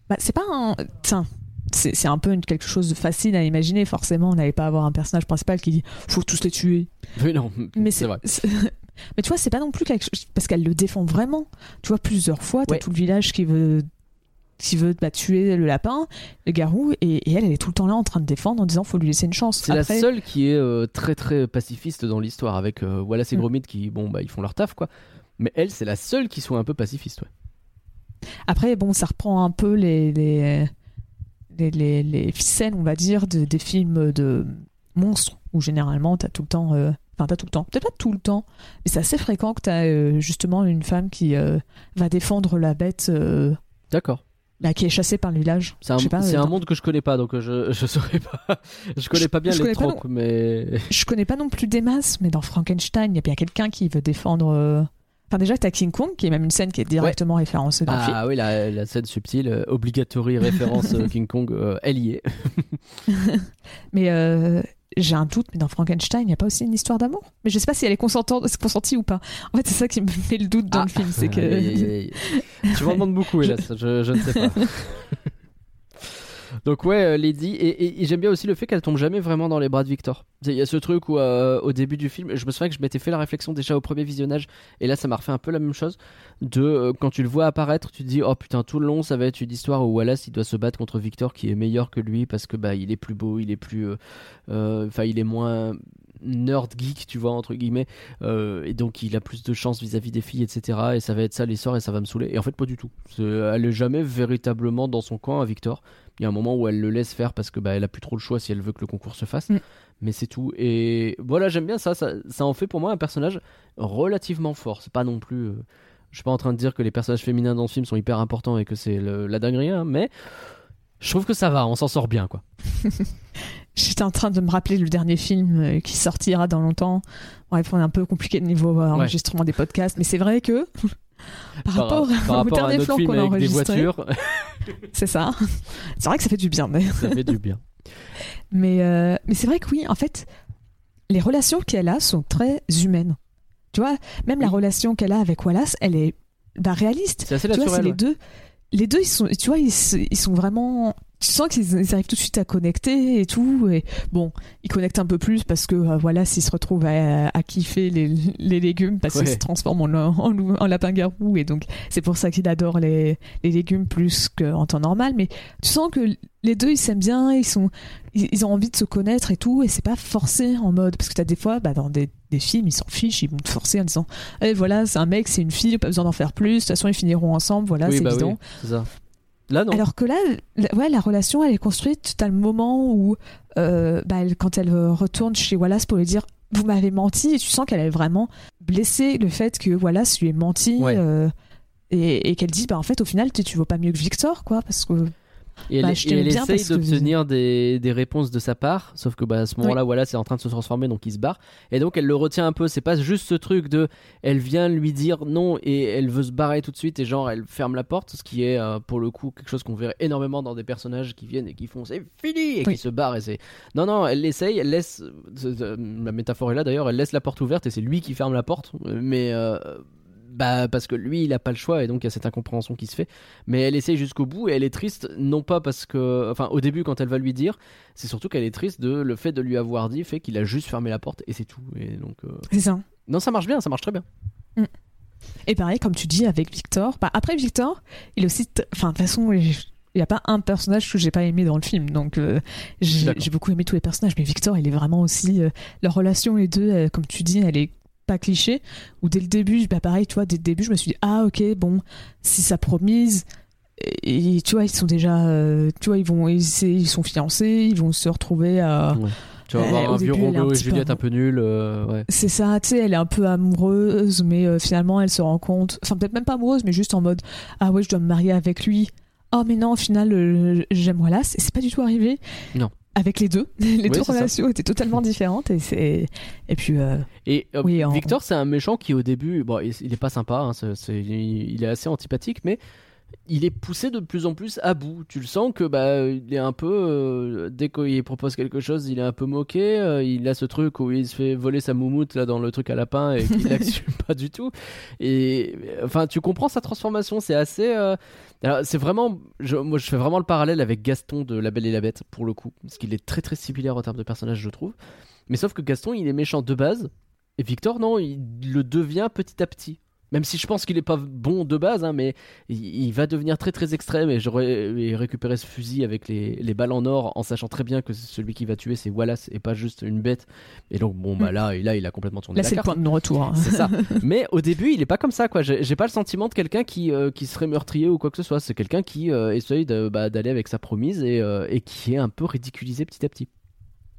Bah, c'est pas un. Tiens, c'est un peu une- quelque chose de facile à imaginer. Forcément, on n'allait pas avoir un personnage principal qui dit faut tous les tuer. Mais non, Mais c'est vrai. Mais tu vois, c'est pas non plus quelque chose. Parce qu'elle le défend vraiment. Tu vois, plusieurs fois, t'as Ouais. tout le village qui veut qui veut bah, tuer le lapin, le garou, et, et elle, elle est tout le temps là en train de défendre en disant faut lui laisser une chance. C'est la seule qui est euh, très très pacifiste dans l'histoire avec euh, Wallace et Mm. Qui bon bah ils font leur taf quoi. Mais elle c'est la seule qui soit un peu pacifiste ouais. Après, bon, ça reprend un peu les, les, les, les- les ficelles, on va dire, de- des films de monstres, où généralement, t'as tout le temps. euh, Enfin, t'as tout le temps. Peut-être pas tout le temps, mais c'est assez fréquent que t'as euh, justement une femme qui euh, va défendre la bête D'accord. bah, qui est chassée par le village. C'est un, c'est monde que je connais pas donc je je saurais pas. je connais Je- pas bien les tropes mais Je connais pas non plus des masses, mais dans Frankenstein, il y a bien quelqu'un qui veut défendre. Enfin, déjà, t'as King Kong, qui est même une scène qui est directement référencée dans le film. ah oui la, la scène subtile euh, obligatory référence euh, King Kong euh, elle y est. Mais euh, j'ai un doute, mais dans Frankenstein, il n'y a pas aussi une histoire d'amour? Mais je sais pas si elle est consentie ou pas. En fait, c'est ça qui me fait le doute dans Ah. le film, c'est que. Tu m'en demandes beaucoup hélas je, je ne sais pas. Donc ouais, euh, Lady, et, j'aime bien aussi le fait qu'elle tombe jamais vraiment dans les bras de Victor. Il y a ce truc où euh, au début du film, je me souviens que je m'étais fait la réflexion déjà au premier visionnage, et là ça m'a refait un peu la même chose, de euh, quand tu le vois apparaître, tu te dis oh putain tout le long ça va être une histoire où Wallace il doit se battre contre Victor qui est meilleur que lui parce que bah il est plus beau, il est plus, enfin il est moins nerd geek tu vois entre guillemets. Euh, et donc il a plus de chance vis-à-vis des filles etc et ça va être ça l'histoire et ça va me saouler. Et en fait pas du tout. C'est- elle est jamais véritablement dans son coin à Victor. Il y a un moment où elle le laisse faire parce que bah elle a plus trop le choix si elle veut que le concours se fasse. Mm. mais c'est tout. Et voilà j'aime bien ça, ça ça en fait pour moi un personnage relativement fort. C'est pas non plus euh, je suis pas en train de dire que les personnages féminins dans le film sont hyper importants et que c'est le- la dinguerie hein, mais je trouve que ça va. On s'en sort bien quoi J'étais en train de me rappeler le dernier film euh, qui sortira dans longtemps. Bref, on est un peu compliqué de niveau euh, enregistrement des podcasts, mais c'est vrai que. Par, rapport, par au rapport à dernier film qu'on a enregistré, c'est ça. C'est vrai que ça fait du bien, mais. ça fait du bien Mais, euh, mais c'est vrai que oui, en fait, les relations qu'elle a sont très humaines. Tu vois, même la relation qu'elle a avec Wallace, elle est bah, réaliste. c'est assez Tu vois, c'est naturel les ouais. deux. Les deux, ils sont, tu vois, ils, sont vraiment. Tu sens qu'ils ils arrivent tout de suite à connecter et tout. Et bon, ils connectent un peu plus parce que euh, voilà, s'ils se retrouvent à, à kiffer les, les légumes parce Ouais. qu'ils se transforment en, en, en lapin-garou. Et donc, c'est pour ça qu'il adore les, les légumes plus qu'en temps normal. Mais tu sens que les deux, ils s'aiment bien, ils, sont, ils, ils ont envie de se connaître et tout. Et c'est pas forcé en mode. Parce que t'as des fois, bah, dans des, des films, ils s'en fichent, ils vont te forcer en disant Eh, voilà, c'est un mec, c'est une fille, pas besoin d'en faire plus. De toute façon, ils finiront ensemble, voilà, oui, c'est bah évident. oui, c'est ça. Là, non. Alors que là, la- ouais, la relation, elle est construite. T'as le moment où, euh, bah, elle- quand elle euh, retourne chez Wallace pour lui dire Vous m'avez menti, et tu sens qu'elle est vraiment blessée le fait que Wallace lui ait menti. Ouais. euh, et, et qu'elle dit bah en fait au final tu, tu vaux pas mieux que Victor quoi parce que Et elle, Bah, et elle essaye d'obtenir des, des réponses de sa part, sauf que bah, à ce moment-là, voilà, c'est en train de se transformer, donc il se barre. Et donc elle le retient un peu. C'est pas juste ce truc de, elle vient lui dire non et elle veut se barrer tout de suite et genre elle ferme la porte, ce qui est euh, pour le coup quelque chose qu'on verrait énormément dans des personnages qui viennent et qui font c'est fini et Oui. qui se barrent et c'est non non, elle l'essaye, elle laisse euh, la métaphore est là d'ailleurs, elle laisse la porte ouverte et c'est lui qui ferme la porte, mais euh, bah parce que lui il a pas le choix et donc il y a cette incompréhension qui se fait. Mais elle essaye jusqu'au bout et elle est triste non pas parce que enfin au début quand elle va lui dire c'est surtout qu'elle est triste de le fait de lui avoir dit fait qu'il a juste fermé la porte et c'est tout. Et donc euh, c'est ça. Non ça marche bien ça marche très bien. Et pareil comme tu dis avec Victor bah, après Victor il est aussi t- enfin de toute façon il n'y a pas un personnage que j'ai pas aimé dans le film donc euh, j'ai beaucoup aimé tous les personnages mais Victor il est vraiment aussi euh, leur relation les deux euh, comme tu dis elle est pas cliché. Où dès le début, bah pareil, tu vois, dès le début, je me suis dit ah ok bon, si ça promise. Et, et tu vois, ils sont déjà, euh, tu vois, ils vont, ils, sont fiancés, ils vont se retrouver à. Tu vas avoir un vieux Roméo et Juliette un peu nul. euh, ouais. C'est ça, tu sais, elle est un peu amoureuse, mais euh, finalement, elle se rend compte, enfin peut-être même pas amoureuse, mais juste en mode ah ouais, je dois me marier avec lui. Oh mais non, au final, euh, j'aime Wallace. Et c'est pas du tout arrivé. Non. Avec les deux, les deux ça. relations étaient totalement différentes et c'est et puis euh, Et euh, Oui, en- Victor, c'est un méchant qui au début, bon, il, est pas sympa, hein, c'est- c'est- il est assez antipathique, mais il est poussé de plus en plus à bout. Tu le sens que bah il est un peu euh, dès qu'il propose quelque chose, il est un peu moqué. euh, il a ce truc où il se fait voler sa moumoute là dans le truc à lapin et qu'il n'assume pas du tout. Et enfin, tu comprends sa transformation, c'est assez. euh, c'est vraiment, moi je fais vraiment le parallèle avec Gaston de La Belle et la Bête pour le coup, parce qu'il est très très similaire en termes de personnage, je trouve. Mais sauf que Gaston, il est méchant de base, et Victor, non, il le devient petit à petit. Même si je pense qu'il est pas bon de base, hein, mais il, il va devenir très très extrême. Et j'aurais récupéré ce fusil avec les, les balles en or en sachant très bien que celui qui va tuer c'est Wallace et pas juste une bête. Et donc, bon, bah là, là il a complètement tourné là la c'est le point de non-retour. hein. C'est ça. Mais au début, il est pas comme ça, quoi. J'ai pas le sentiment de quelqu'un qui, euh, qui serait meurtrier ou quoi que ce soit. C'est quelqu'un qui euh, essaye bah, d'aller avec sa promise et, euh, et qui est un peu ridiculisé petit à petit.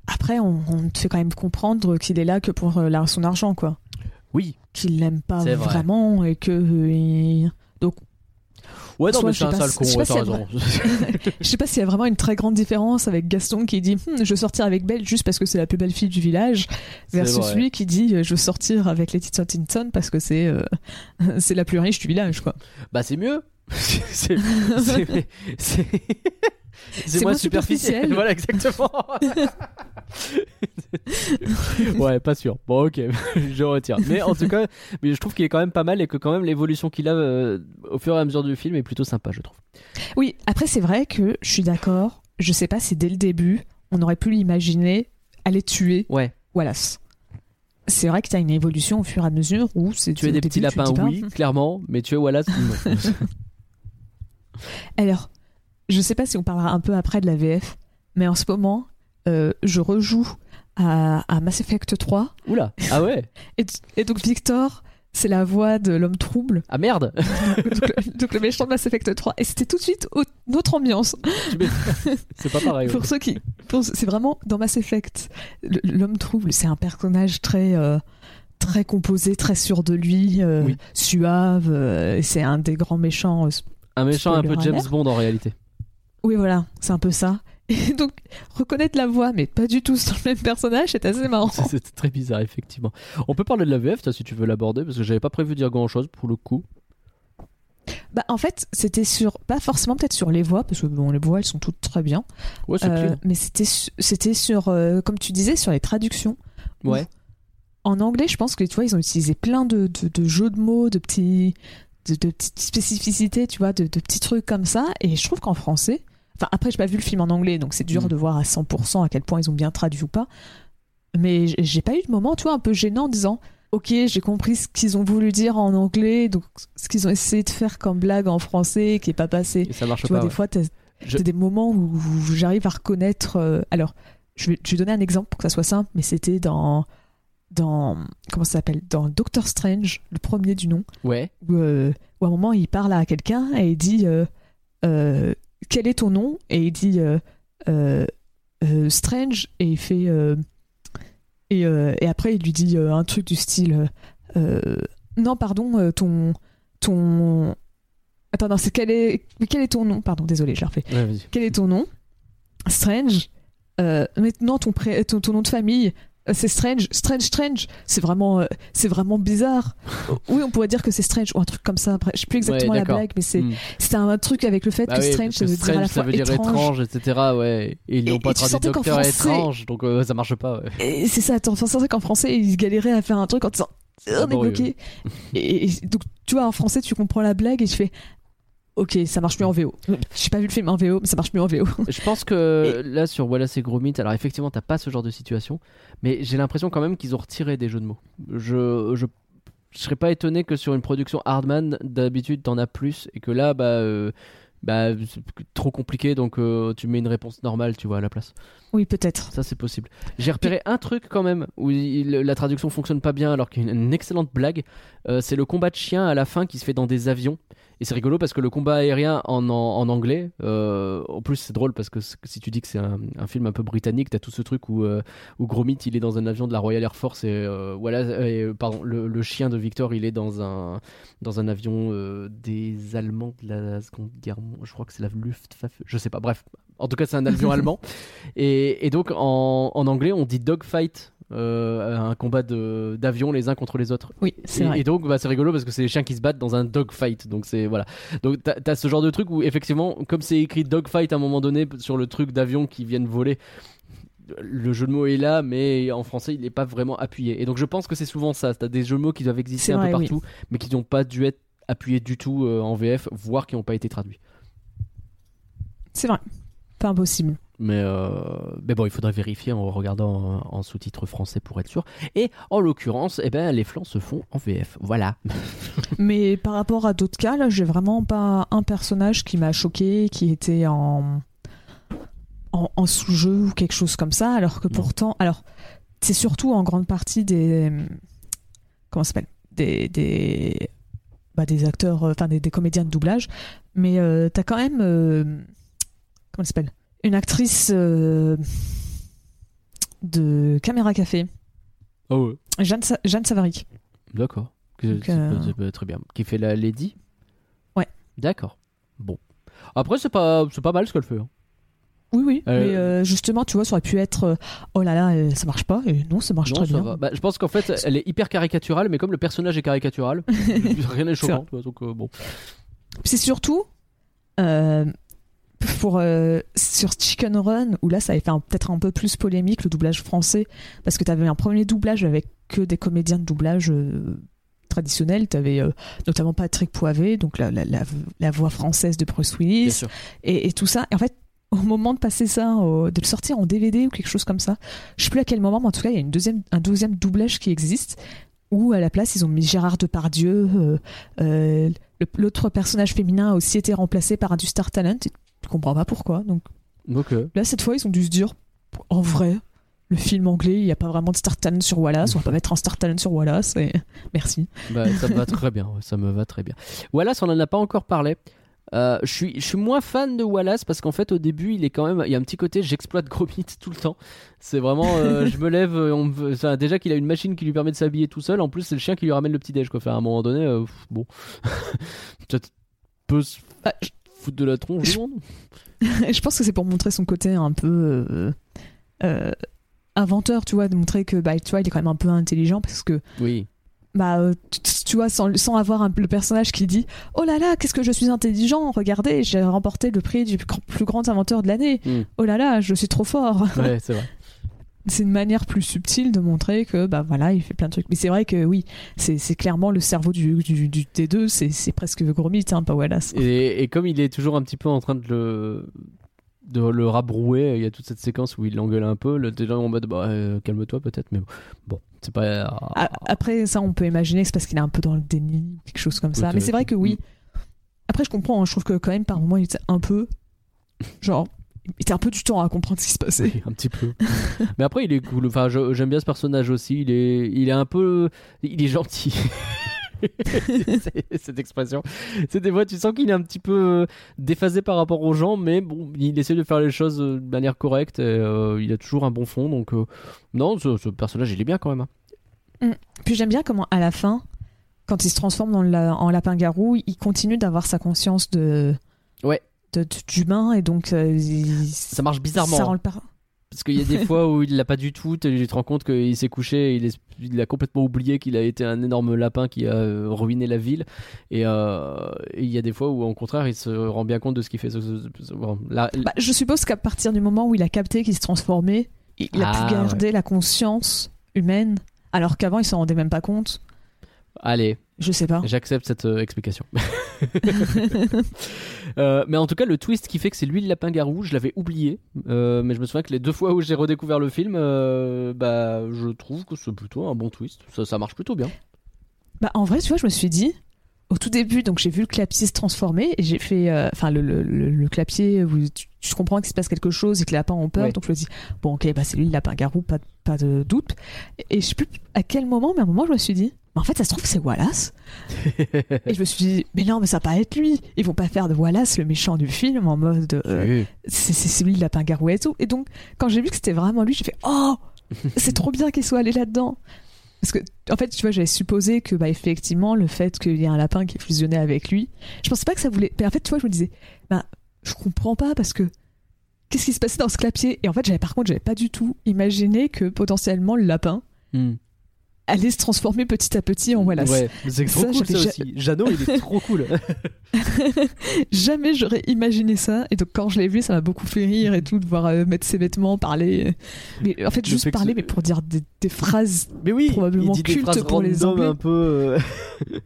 Après, on, on te fait quand même comprendre qu'il est là que pour euh, son argent, quoi. Oui. Qu'il l'aime pas vrai. vraiment et que euh, il- Ouais, non, Soit mais c'est un sale con, je sais ouais, pas t'as raison. Je sais pas s'il y a vraiment une très grande différence avec Gaston qui dit Hum, je veux sortir avec Belle juste parce que c'est la plus belle fille du village versus lui qui dit je veux sortir avec Letty Tinson parce que c'est euh, c'est la plus riche du village quoi. Bah, c'est mieux. c'est moins moins superficiel. Voilà, exactement. ouais, pas sûr. Bon, ok, je retire. Mais en tout cas, mais je trouve qu'il est quand même pas mal et que quand même l'évolution qu'il a euh, au fur et à mesure du film est plutôt sympa, je trouve. Oui, après c'est vrai que je suis d'accord, je sais pas si dès le début on aurait pu l'imaginer aller tuer Ouais. Wallace. C'est vrai que tu as une évolution au fur et à mesure où c'est Tuer au des début, petits tu lapins, oui, Hum. clairement, mais tuer Wallace, non. Alors, je sais pas si on parlera un peu après de la VF, mais en ce moment, euh, je rejoue à, à Mass Effect 3. Oula, ah ouais, Et, et donc, Victor, c'est la voix de l'homme trouble. ah merde, donc, le, donc le méchant de Mass Effect 3. Et c'était tout de suite autre ambiance. Tu m'étonnes. c'est pas pareil. ouais. Pour ceux qui. C'est vraiment dans Mass Effect. L'homme trouble, c'est un personnage très. euh, très composé, très sûr de lui, euh, Oui. suave, euh, et c'est un des grands méchants. Un méchant un peu James alert. Bond en réalité. Oui, voilà, c'est un peu ça. Et donc, reconnaître la voix, mais pas du tout sur le même personnage, c'est assez marrant. C'est- très bizarre, effectivement. On peut parler de la VF, toi, si tu veux l'aborder, parce que j'avais pas prévu de dire grand chose pour le coup. Bah, en fait, c'était sur, pas forcément peut-être sur les voix, parce que bon, les voix, elles sont toutes très bien. Ouais, c'est Euh, mais c'était, su- c'était sur, euh, comme tu disais, sur les traductions. Ouais. En anglais, je pense que tu vois, ils ont utilisé plein de, de, de jeux de mots, de petits, de, de petites spécificités, tu vois, de, de petits trucs comme ça. Et je trouve qu'en français, enfin après, j'ai pas vu le film en anglais, donc c'est dur Mm. de voir à 100% à quel point ils ont bien traduit ou pas. Mais j'ai pas eu de moment, tu vois, un peu gênant en disant. Ok, j'ai compris ce qu'ils ont voulu dire en anglais, donc ce qu'ils ont essayé de faire comme blague en français qui est pas passé. Et ça marche Tu pas. vois, des fois, t'as Je- des moments où, où j'arrive à reconnaître. euh, alors, je vais, je vais donner un exemple pour que ça soit simple, mais c'était dans. Dans comment ça s'appelle Dans Doctor Strange, le premier du nom, Ouais. où, euh, où à un moment il parle à quelqu'un et il dit euh, euh, Quel est ton nom? Et il dit Strange, et il fait. et, et après, il lui dit un truc du style Non, pardon, ton. ton... Attends, non, c'est quel est, quel est ton nom? Pardon, désolé, j'ai refait. Ouais, vas-y. Quel est ton nom? Strange. Maintenant, ton, pré- ton, ton nom de famille, c'est Strange. Strange, Strange. C'est vraiment, euh, c'est vraiment bizarre. oui, on pourrait dire que c'est Strange ou un truc comme ça. Après, je sais plus exactement Ouais, la blague, mais c'est, Hmm. c'était un truc avec le fait Bah que oui, Strange, ça veut dire à la ça fois veut dire étrange. étrange, etc. Ouais. Et ils n'ont pas traduit docteur français- étrange, donc euh, ça marche pas. Ouais. C'est ça, attends, c'est vrai qu'en français, ils galéraient à faire un truc en disant on est bloqué. Et, et donc, tu vois, en français, tu comprends la blague et tu fais ok, ça marche mieux en VO. J'ai pas vu le film en VO, mais ça marche mieux en VO. Je pense que là sur Wallace et Gromit, alors effectivement t'as pas ce genre de situation, mais j'ai l'impression quand même qu'ils ont retiré des jeux de mots. Je, je, je serais pas étonné que sur une production Hardman d'habitude t'en as plus et que là bah euh, bah, c'est trop compliqué, donc euh, tu mets une réponse normale, tu vois, à la place. Oui, peut-être. Ça, c'est possible. J'ai repéré un truc quand même où il- la traduction fonctionne pas bien, alors qu'il y a une, une excellente blague. Euh, c'est le combat de chien à la fin qui se fait dans des avions. Et c'est rigolo parce que le combat aérien en, en, en anglais, euh, en plus c'est drôle parce que si tu dis que c'est un, un film un peu britannique, t'as tout ce truc où, euh, où Gromit il est dans un avion de la Royal Air Force et euh, voilà, et, pardon, le, le chien de Victor il est dans un, dans un avion des Allemands de la Seconde Guerre, mon- je crois que c'est la Luftwaffe, je sais pas, bref, en tout cas c'est un avion allemand. Et, et donc en, en anglais on dit dogfight. Euh, un combat d'avions les uns contre les autres. Oui, c'est vrai. et donc, bah, c'est rigolo parce que c'est les chiens qui se battent dans un dogfight. Donc, c'est voilà. Donc, t'as as ce genre de truc où, effectivement, comme c'est écrit dogfight à un moment donné sur le truc d'avion qui viennent voler, le jeu de mots est là, mais en français, il n'est pas vraiment appuyé. Et donc, je pense que c'est souvent ça. T'as des jeux de mots qui doivent exister un vrai, peu oui. partout, mais qui n'ont pas dû être appuyés du tout euh, en VF, voire qui n'ont pas été traduits. C'est vrai. Pas impossible. Mais, euh, mais bon, il faudrait vérifier en regardant en, en sous-titres français pour être sûr. Et en l'occurrence, eh ben, les flancs se font en VF. Voilà. Mais par rapport à d'autres cas, là, j'ai vraiment pas un personnage qui m'a choqué, qui était en, en, en sous-jeu ou quelque chose comme ça, alors que Non. pourtant, alors, c'est surtout en grande partie des. Comment ça s'appelle? Des. des bah, des acteurs, euh, enfin des, des comédiens de doublage, mais euh, t'as quand même. euh, comment ça s'appelle? Une actrice euh, de Caméra Café, Oh ouais. Jeanne, Sa- Jeanne Savaric. D'accord. C'est euh, pas- très bien. Qui fait la Lady? Ouais. D'accord. Bon. Après, c'est pas, pas mal ce qu'elle fait. hein. Oui, oui. Euh, Mais euh, justement, tu vois, ça aurait pu être euh, oh là là, ça marche pas. Et non, ça marche Non, très ça bien. Bah, je pense qu'en fait, elle est hyper caricaturale, mais comme le personnage est caricatural, rien n'est choquant. C'est surtout pour euh, sur Chicken Run où là, ça avait fait peut-être un peu plus polémique le doublage français parce que tu avais un premier doublage avec que des comédiens de doublage. euh, traditionnels, tu avais notamment Patrick Poivet, donc la, la, la, la voix française de Bruce Willis, et, et tout ça. Et en fait, au moment de passer ça, au- de le sortir en DVD ou quelque chose comme ça, je sais plus à quel moment, mais en tout cas, il y a une deuxième, un deuxième doublage qui existe où à la place ils ont mis Gérard Depardieu. euh, euh, L'autre personnage féminin a aussi été remplacé par un du Star Talent. Je comprends pas pourquoi. Donc là, cette fois, ils ont dû se dire, en vrai, le film anglais, il n'y a pas vraiment de Star Talent sur Wallace. On va pas mettre un Star Talent sur Wallace. Et... Merci. bah, ça me va très bien. ça me va très bien. Wallace, on en a pas encore parlé. Euh, je suis, je suis moins fan de Wallace parce qu'en fait au début il est quand même il y a un petit côté j'exploite Gromit tout le temps c'est vraiment euh, je me lève euh, on me- enfin, déjà qu'il a une machine qui lui permet de s'habiller tout seul en plus c'est le chien qui lui ramène le petit déj quoi enfin, à un moment donné euh, bon peut-être Bah, je- foutre de la tronche je- je pense que c'est pour montrer son côté un peu euh, euh, inventeur, tu vois, de montrer que bah, tu vois, il est quand même un peu intelligent parce que oui. bah euh, tu, vois sans, sans avoir un- le personnage qui dit oh là là qu'est-ce que je suis intelligent regardez j'ai remporté le prix du plus, plus grand inventeur de l'année. Mm. oh là là je suis trop fort. Ouais c'est vrai c'est une manière plus subtile de montrer que bah voilà il fait plein de trucs mais c'est vrai que oui c'est clairement le cerveau du, du, du T2 c'est presque Gromit hein, pas Wallace Et, et comme il est toujours un petit peu en train de le de le rabrouer, il y a toute cette séquence où il l'engueule un peu, le déjà en mode bah, euh, calme-toi peut-être, mais bon, c'est pas. A- Après, ça, on peut imaginer que c'est parce qu'il est un peu dans le déni, quelque chose comme ça. Mais c'est vrai que oui. Mm. Après, je comprends. hein, je trouve que quand même, par moment, il était un peu. Genre, il était un peu du temps à comprendre ce qui se passait. Oui, un petit peu. mais après, il est cool. Enfin, j'aime bien ce personnage aussi. Il est, il est un peu, il est gentil. Cette expression. C'est des fois, tu sens qu'il est un petit peu euh, déphasé par rapport aux gens, mais bon, il essaie de faire les choses euh, de manière correcte. Et, euh, il a toujours un bon fond, donc euh, non, ce, ce personnage, il est bien quand même. hein. Puis j'aime bien comment, à la fin, quand il se transforme dans la- en lapin-garou, il continue d'avoir sa conscience de. Ouais. De- d'humain et donc euh, il- Ça marche bizarrement. ça rend le par- Parce qu'il y a des fois où il l'a pas du tout, tu te rends compte qu'il s'est couché, il, est- il a complètement oublié qu'il a été un énorme lapin qui a euh, ruiné la ville. Et euh, et il y a des fois où, au contraire, il se rend bien compte de ce qu'il fait. Bon, là- Bah, je suppose qu'à partir du moment où il a capté qu'il se transformait, il, il a Ah, pu garder la conscience humaine, alors qu'avant il s'en rendait même pas compte. Allez, Je sais pas. j'accepte cette euh, explication. Euh, mais en tout cas, le twist qui fait que c'est lui le lapin-garou, je l'avais oublié. Euh, mais je me souviens que les deux fois où j'ai redécouvert le film, bah, je trouve que c'est plutôt un bon twist. Ça, ça marche plutôt bien. Bah, en vrai, tu vois, je me suis dit, au tout début, donc j'ai vu le clapier se transformer et j'ai fait, enfin le, le, le, le clapier où tu, tu comprends qu'il se passe quelque chose et que les lapins ont peur, donc je me dis bon ok bah c'est lui le lapin garou, pas, de- pas de doute. Et, et je sais plus à quel moment, mais à un moment je me suis dit, mais en fait ça se trouve c'est Wallace. et je me suis dit mais non mais ça va pas être lui, ils vont pas faire de Wallace le méchant du film en mode euh, c'est c'est c'est lui le lapin garou et tout. Et donc quand j'ai vu que c'était vraiment lui, j'ai fait oh c'est trop bien qu'il soit allé là-dedans. Parce que, en fait, tu vois, j'avais supposé que, bah, effectivement, le fait qu'il y ait un lapin qui est fusionné avec lui, je pensais pas que ça voulait. Mais en fait, tu vois, je me disais, bah, je comprends pas parce que qu'est-ce qui se passait dans ce clapier? Et en fait, j'avais par contre, j'avais pas du tout imaginé que potentiellement le lapin Hmm. Allait se transformer petit à petit en Wallace. Ouais, c'est trop Ça, cool ça j'avais ja- aussi. Jeannot, il est trop cool. Jamais j'aurais imaginé ça. Et donc, quand je l'ai vu, ça m'a beaucoup fait rire et tout, de voir euh, mettre ses vêtements, parler. Mais en fait, Le juste parler, mais pour dire des, des phrases. Mais oui, Probablement il dit des culte phrases pour les Anglais. un peu. euh,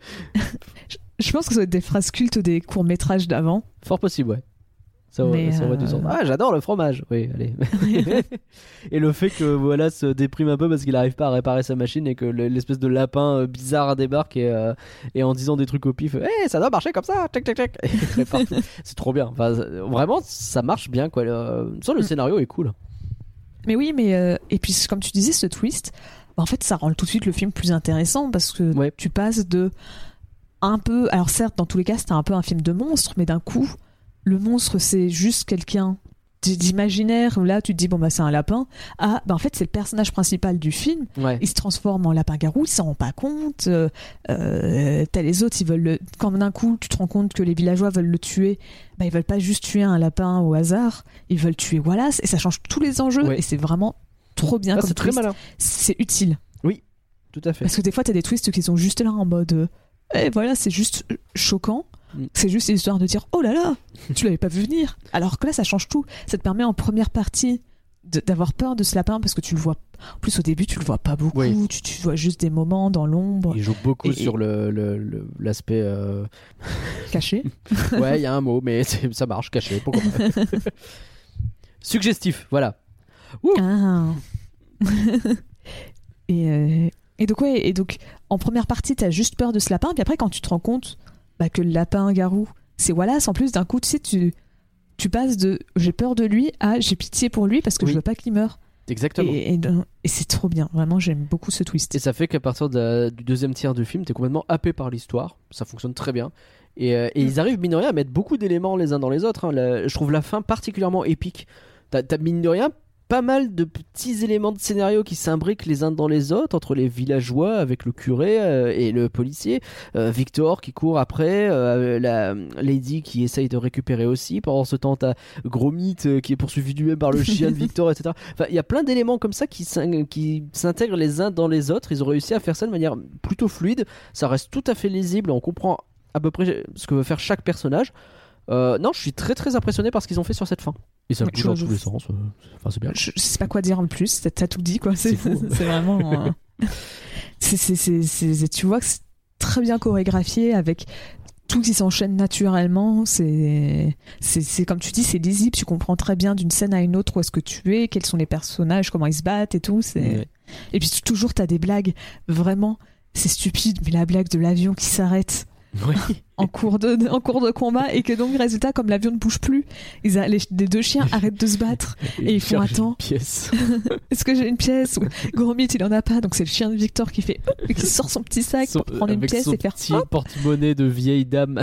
Je pense que ça doit être des phrases cultes des courts-métrages d'avant. Fort possible, ouais. Ça, aurait- Mais, ça aurait du euh, sens. Ah, j'adore le fromage. Oui, allez. et le fait que voilà se déprime un peu parce qu'il n'arrive pas à réparer sa machine et que le- l'espèce de lapin euh, bizarre débarque et, euh, et en disant des trucs au pif, Eh, ça doit marcher comme ça, tchac tchac tchac. Et il répare. C'est trop bien. Enfin, vraiment, ça marche bien quoi. Le, ça, le Mm. scénario est cool. Mais oui, mais euh, et puis comme tu disais, ce twist, bah, en fait, ça rend tout de suite le film plus intéressant parce que Ouais. tu passes de un peu, alors certes, dans tous les cas, c'était un peu un film de monstre, mais d'un coup, le monstre, c'est juste quelqu'un d'imaginaire où là, tu te dis bon bah c'est un lapin. Ah, bah en fait, c'est le personnage principal du film. Ouais. Il se transforme en lapin garou, il s'en rend pas compte. Euh, euh, T'as les autres, ils veulent le. Quand d'un coup, tu te rends compte que les villageois veulent le tuer, bah ils veulent pas juste tuer un lapin au hasard, ils veulent tuer Wallace et ça change tous les enjeux Ouais. et c'est vraiment trop bien Ah, c'est très malin. C'est utile Tout à fait. parce que des fois, t'as des twists qui sont juste là en mode. euh, Eh voilà, c'est juste choquant. C'est juste l'histoire de dire oh là là, tu l'avais pas vu venir. Alors que là, ça change tout. Ça te permet en première partie d'avoir peur de ce lapin parce que tu le vois. En plus, au début, tu le vois pas beaucoup. Oui. Tu, tu vois juste des moments dans l'ombre Il joue beaucoup Et- sur le le- le- l'aspect. euh, cachés. Ouais, il y a un mot, mais ça marche, caché. Pourquoi pas? Suggestif, voilà. Ah. et, euh, et donc, ouais, et donc, en première partie, t'as juste peur de ce lapin, puis après, quand tu te rends compte bah, que le lapin garou, c'est Wallace, en plus, d'un coup, tu sais, tu, tu passes de j'ai peur de lui à j'ai pitié pour lui parce que Oui. je veux pas qu'il meure. Exactement. Et, et, et c'est trop bien, vraiment, j'aime beaucoup ce twist. Et ça fait qu'à partir de du deuxième tiers du film, t'es complètement happé par l'histoire. Ça fonctionne très bien. Et, euh, et ils arrivent, mine de rien, à mettre beaucoup d'éléments les uns dans les autres. hein. La- je trouve la fin particulièrement épique. T'as, mine de rien, pas mal de petits éléments de scénario qui s'imbriquent les uns dans les autres, entre les villageois avec le curé euh, et le policier. Euh, Victor qui court après, euh, la Lady qui essaye de récupérer aussi. Pendant ce temps, t'as Gromit qui est poursuivi du même par le chien de Victor, etc. Enfin, il y a plein d'éléments comme ça qui s'intègrent les uns dans les autres. Ils ont réussi à faire ça de manière plutôt fluide. Ça reste tout à fait lisible. On comprend à peu près ce que veut faire chaque personnage. Euh, non, je suis très très impressionné par ce qu'ils ont fait sur cette fin. Et ça bouge dans tous les sens. euh, Enfin, c'est bien. Je, je sais pas quoi dire en plus, t'as tout dit, quoi. C'est C'est fou. c'est vraiment. euh, c'est- c'est- c'est- c'est- tu vois que c'est très bien chorégraphié avec tout qui s'enchaîne naturellement. C'est c'est- c'est comme tu dis, c'est lisible. Tu comprends très bien d'une scène à une autre où est-ce que tu es, quels sont les personnages, comment ils se battent et tout. C'est Ouais. Et puis toujours, t'as des blagues. Vraiment, c'est stupide, mais la blague de l'avion qui s'arrête Oui. en cours de en cours de combat et que donc résultat comme l'avion ne bouge plus, ils a- les, les deux chiens arrêtent de se battre. Et ils font, attends. Est-ce que j'ai une pièce Ou Gromit il en a pas, donc c'est le chien de Victor qui fait qui sort son petit sac Son- pour prendre une pièce son et faire petit porte-monnaie de vieille dame.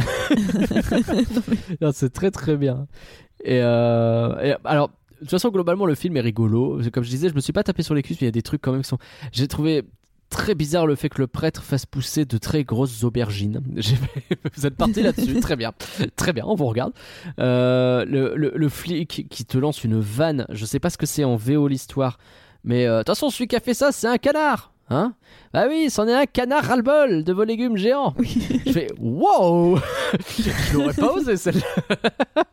C'est très très bien. Et, euh, et alors, de toute façon, globalement, le film est rigolo. Comme je disais, je me suis pas tapé sur les cuisses, mais il y a des trucs quand même qui sont. J'ai trouvé très bizarre le fait que le prêtre fasse pousser de très grosses aubergines. Vous êtes parti là-dessus, très bien, très bien, on vous regarde. Euh, le, le, le flic qui te lance une vanne, je sais pas ce que c'est en VO l'histoire, mais euh, de toute façon, celui qui a fait ça, c'est un canard, hein? Bah oui, c'en est un canard ras-le-bol de vos légumes géants. Je fais wow Je l'aurais pas osé celle-là.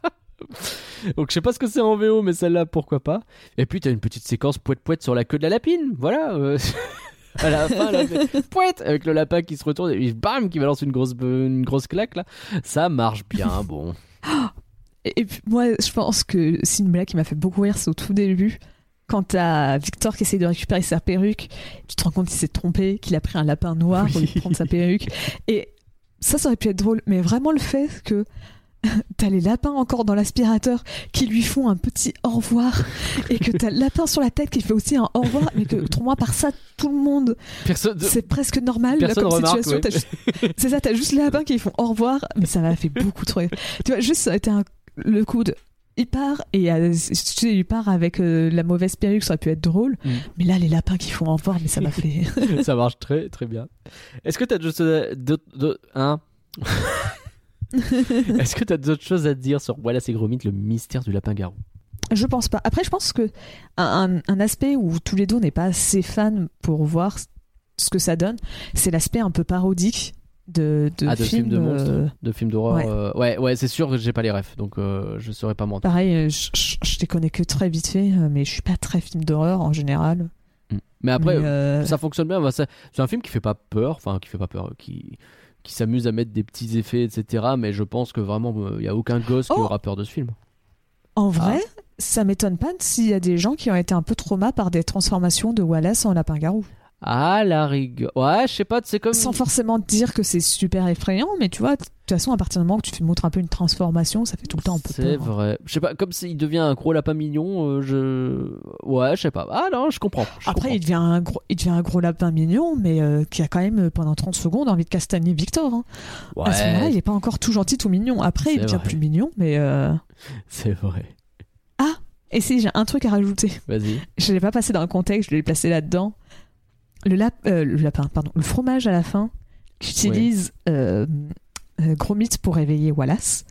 Donc je sais pas ce que c'est en VO, mais celle-là pourquoi pas. Et puis t'as une petite séquence poète poète sur la queue de la lapine, voilà. à la fin, là, poète avec le lapin qui se retourne et bam qui balance une grosse une grosse claque là. Ça marche bien, bon. Et, et puis moi je pense que c'est une blague qui m'a fait beaucoup rire, c'est au tout début. Quand t'as Victor qui essaie de récupérer sa perruque, tu te rends compte qu'il s'est trompé, qu'il a pris un lapin noir pour lui prendre sa perruque. Et ça, ça aurait pu être drôle, mais vraiment le fait que t'as les lapins encore dans l'aspirateur qui lui font un petit au revoir et que t'as le lapin sur la tête qui fait aussi un au revoir, mais que autrement, par ça, tout le monde, Personne. c'est presque normal là, Personne comme remarque, situation. ouais. Juste- C'est ça, t'as juste les lapins qui font au revoir, mais ça m'a fait beaucoup trop. Tu vois, juste ça a été un- le coup de. Il part et euh, tu sais, il part avec euh, la mauvaise perruque, ça aurait pu être drôle. Mm. Mais là, les lapins qui font au revoir, mais ça m'a fait. ça marche très très bien. Est-ce que t'as d'autres choses Est-ce que t'as d'autres choses à dire sur voilà c'est Gromit le mystère du lapin garou? Je pense pas. Après, je pense que un, un- aspect où tous les deux on n'est pas assez fans pour voir ce que ça donne, c'est l'aspect un peu parodique de, de Ah de films. films de monstres, euh, de films d'horreur. ouais. euh, Ouais ouais, c'est sûr que j'ai pas les refs donc euh, je saurais pas mentir. Pareil, euh, je, je, je les connais que très vite fait, mais je suis pas très film d'horreur en général. Mm. Mais après Mais, ça fonctionne bien. bah, C'est un film qui fait pas peur, enfin qui fait pas peur, qui qui s'amuse à mettre des petits effets etc. Mais je pense que vraiment il y a aucun gosse qui Oh aura peur de ce film. En vrai, Ah. ça m'étonne pas s'il y a des gens qui ont été un peu traumas par des transformations de Wallace en lapin-garou. Ah la rigueur. Ouais je sais pas c'est comme Sans forcément dire que c'est super effrayant, mais tu vois, de toute façon, à partir du moment que tu montres un peu une transformation, ça fait tout le temps un peu C'est vrai. Je sais pas, comme s'il devient un gros lapin mignon, euh, je. Ouais, je sais pas. Ah non, je comprends. je Après, comprends. il devient, un gros, il devient un gros lapin mignon, mais euh, qui a quand même, euh, pendant 30 secondes, envie de castagner Victor. hein. À ce moment-là, Ouais, il est pas encore tout gentil, tout mignon. Après, il devient vrai. plus mignon, mais. c'est vrai. Et si, j'ai un truc à rajouter. Vas-y. Je l'ai pas passé dans le contexte, je l'ai placé là-dedans. Le, lap, euh, le lapin, pardon, le fromage à la fin, qu'utilise euh, euh, Gromit pour réveiller Wallace,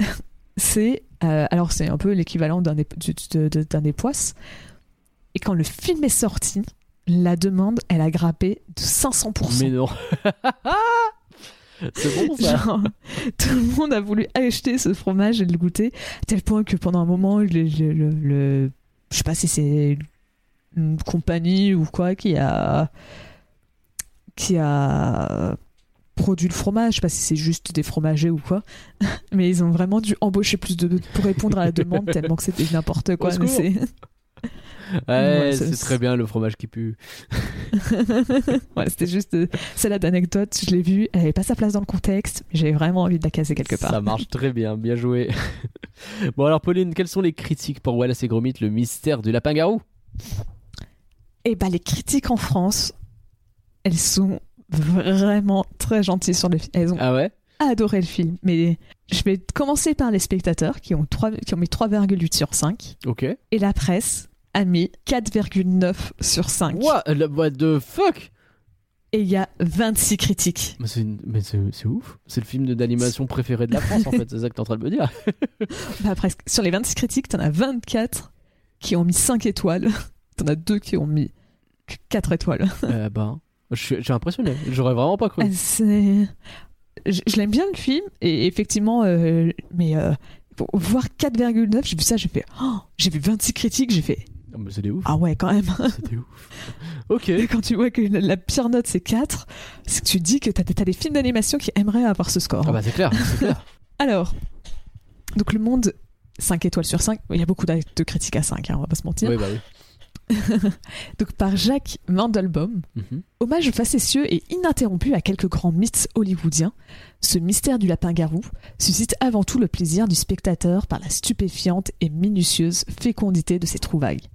c'est alors c'est un peu l'équivalent d'un ép- du- de- de- d'un époisse. Et quand le film est sorti, la demande, elle a grappé de 500%. Mais non. c'est bon ça. Genre, tout le monde a voulu acheter ce fromage et le goûter, à tel point que pendant un moment, le, le, le- le- je sais pas si c'est une compagnie ou quoi qui a qui a produit le fromage, je sais pas si c'est juste des fromagers ou quoi, mais ils ont vraiment dû embaucher plus de pour répondre à la demande tellement que c'était n'importe quoi. Mais c'est Ouais, très bien le fromage qui pue. ouais, c'était juste euh, celle-là d'anecdote, je l'ai vue, elle avait pas sa place dans le contexte, mais j'avais vraiment envie de la caser quelque part. Ça marche très bien, bien joué. bon alors Pauline, quelles sont les critiques pour Wallace et Gromit, le mystère du lapin Et bah les critiques en France, elles sont vraiment très gentilles sur le film. Elles ont Ah ouais? adoré le film. Mais je vais commencer par les spectateurs qui ont, 3, qui ont mis 3,8 sur 5. Ok. Et la presse a mis 4,9 sur 5. What, la- what the fuck? Et il y a 26 critiques. Mais c'est une- ouf. C'est le film de- d'animation préféré de la France en fait, c'est ça que t'es en train de me dire. Bah, presque. Sur les 26 critiques, t'en as 24 qui ont mis 5 étoiles. T'en as 2 qui ont mis 4 étoiles. euh, ben, je suis, je suis impressionné. J'aurais vraiment pas cru. C'est... Je, je l'aime bien le film, et effectivement, euh, mais euh, voir 4,9, j'ai vu ça, j'ai fait. oh, j'ai vu 26 critiques, j'ai fait. Ah, mais c'est des ouf. Ah ouais, quand même. C'était ouf. Ok. Et quand tu vois que la, la pire note c'est 4, c'est que tu dis que t'as, t'as des films d'animation qui aimeraient avoir ce score. Ah bah c'est clair, c'est clair. Alors, donc le monde, 5 étoiles sur 5, il y a beaucoup de de critiques à 5, hein, on va pas se mentir. oui bah oui. Donc par Jacques Mandelbaum, Mhm. Hommage facétieux et ininterrompu à quelques grands mythes hollywoodiens, ce mystère du lapin-garou suscite avant tout le plaisir du spectateur par la stupéfiante et minutieuse fécondité de ses trouvailles.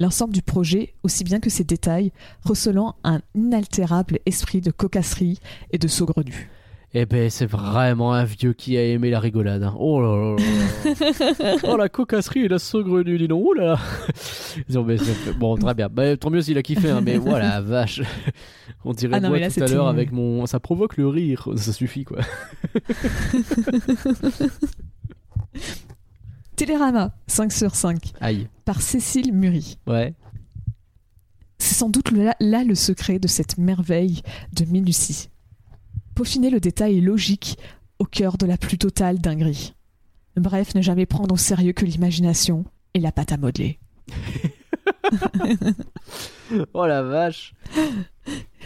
L'ensemble du projet, aussi bien que ses détails, recelant un inaltérable esprit de cocasserie et de saugrenu. Eh ben c'est vraiment un vieux qui a aimé la rigolade. hein. Oh là là là là. oh la cocasserie et la saugrenue, dis donc. Oh là là. Bon, très bien. Bah, tant mieux s'il a kiffé, hein, mais voilà, vache. On dirait Ah non, moi là, tout à l'heure avec mon. Ça provoque le rire. Ça suffit quoi. Télérama, 5 sur 5, Aïe. par Cécile Muri. Ouais. C'est sans doute là, là le secret de cette merveille de minutie. Peaufiner le détail logique au cœur de la plus totale dinguerie. Bref, ne jamais prendre au sérieux que l'imagination et la pâte à modeler. Oh la vache.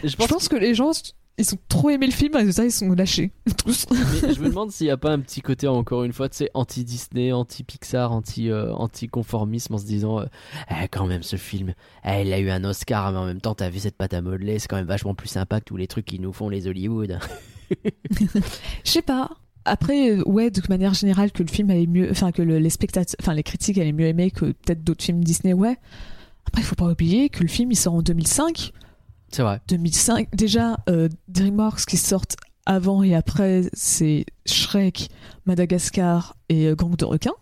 Je Je pense que les gens ils ont trop aimé le film, résultat ils sont lâchés tous. Mais je me demande s'il n'y a pas un petit côté, encore une fois, tu sais, anti-Disney, anti-Pixar, anti, euh, anti-conformisme en se disant, euh, Eh, quand même, ce film, eh, il a eu un Oscar, mais en même temps, t'as vu cette pâte à modeler, c'est quand même vachement plus sympa que tous les trucs qui nous font les Hollywood. Je sais pas. Après, euh, ouais, de manière générale, que le film allait mieux, enfin que le- les spectateurs, enfin les critiques allaient mieux aimer que peut-être d'autres films Disney, ouais. Après, il faut pas oublier que le film il sort en 2005. C'est vrai. 2005, déjà euh, DreamWorks qui sortent avant et après, c'est Shrek, Madagascar et euh, Gang de requins.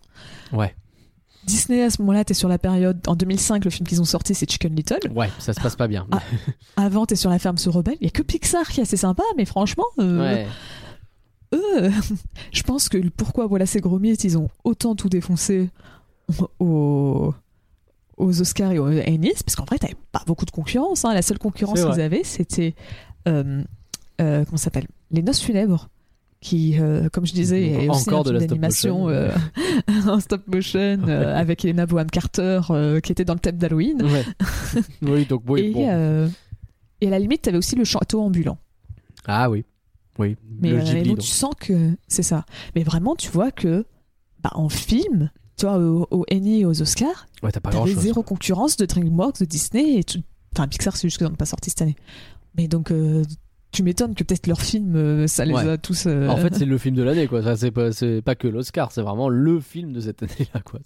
Ouais. Disney à ce moment-là, t'es sur la période en 2005, le film qu'ils ont sorti c'est Chicken Little. Ouais, ça se passe pas bien. Ah. Avant, t'es sur la ferme se rebelle. Il y a que Pixar qui est assez sympa, mais franchement, euh, Ouais. eux, je pense que pourquoi voilà ces gros mythes, ils ont autant tout défoncé aux, aux Oscars et aux Emmys, parce qu'en vrai, t'avais pas beaucoup de concurrence. hein. La seule concurrence qu'ils avaient, c'était euh, euh, comment s'appelle? Les Noces funèbres. Qui, euh, comme je disais, est aussi Encore un de film la stop d'animation motion. euh, en stop motion euh, avec Elena Bonham Carter qui était dans le thème d'Halloween. Ouais. oui, donc oui, et, bon. et à la limite, t'avais aussi le château ambulant. Ah oui. Oui. Mais, Ghibli, mais tu sens que c'est ça. Mais vraiment, tu vois que bah, en film, tu vois, au, et aux Oscars, Ouais, t'as pas grand t'avais chose. zéro concurrence de DreamWorks, de Disney et. Enfin, Pixar, c'est juste qu'ils n'ont pas sorti cette année. Mais donc, euh, tu m'étonnes que peut-être leur film, euh, ça les Ouais. a tous. euh, En fait, c'est le film de l'année, quoi. Ça, C'est pas, pas que l'Oscar, c'est vraiment le film de cette année-là, quoi.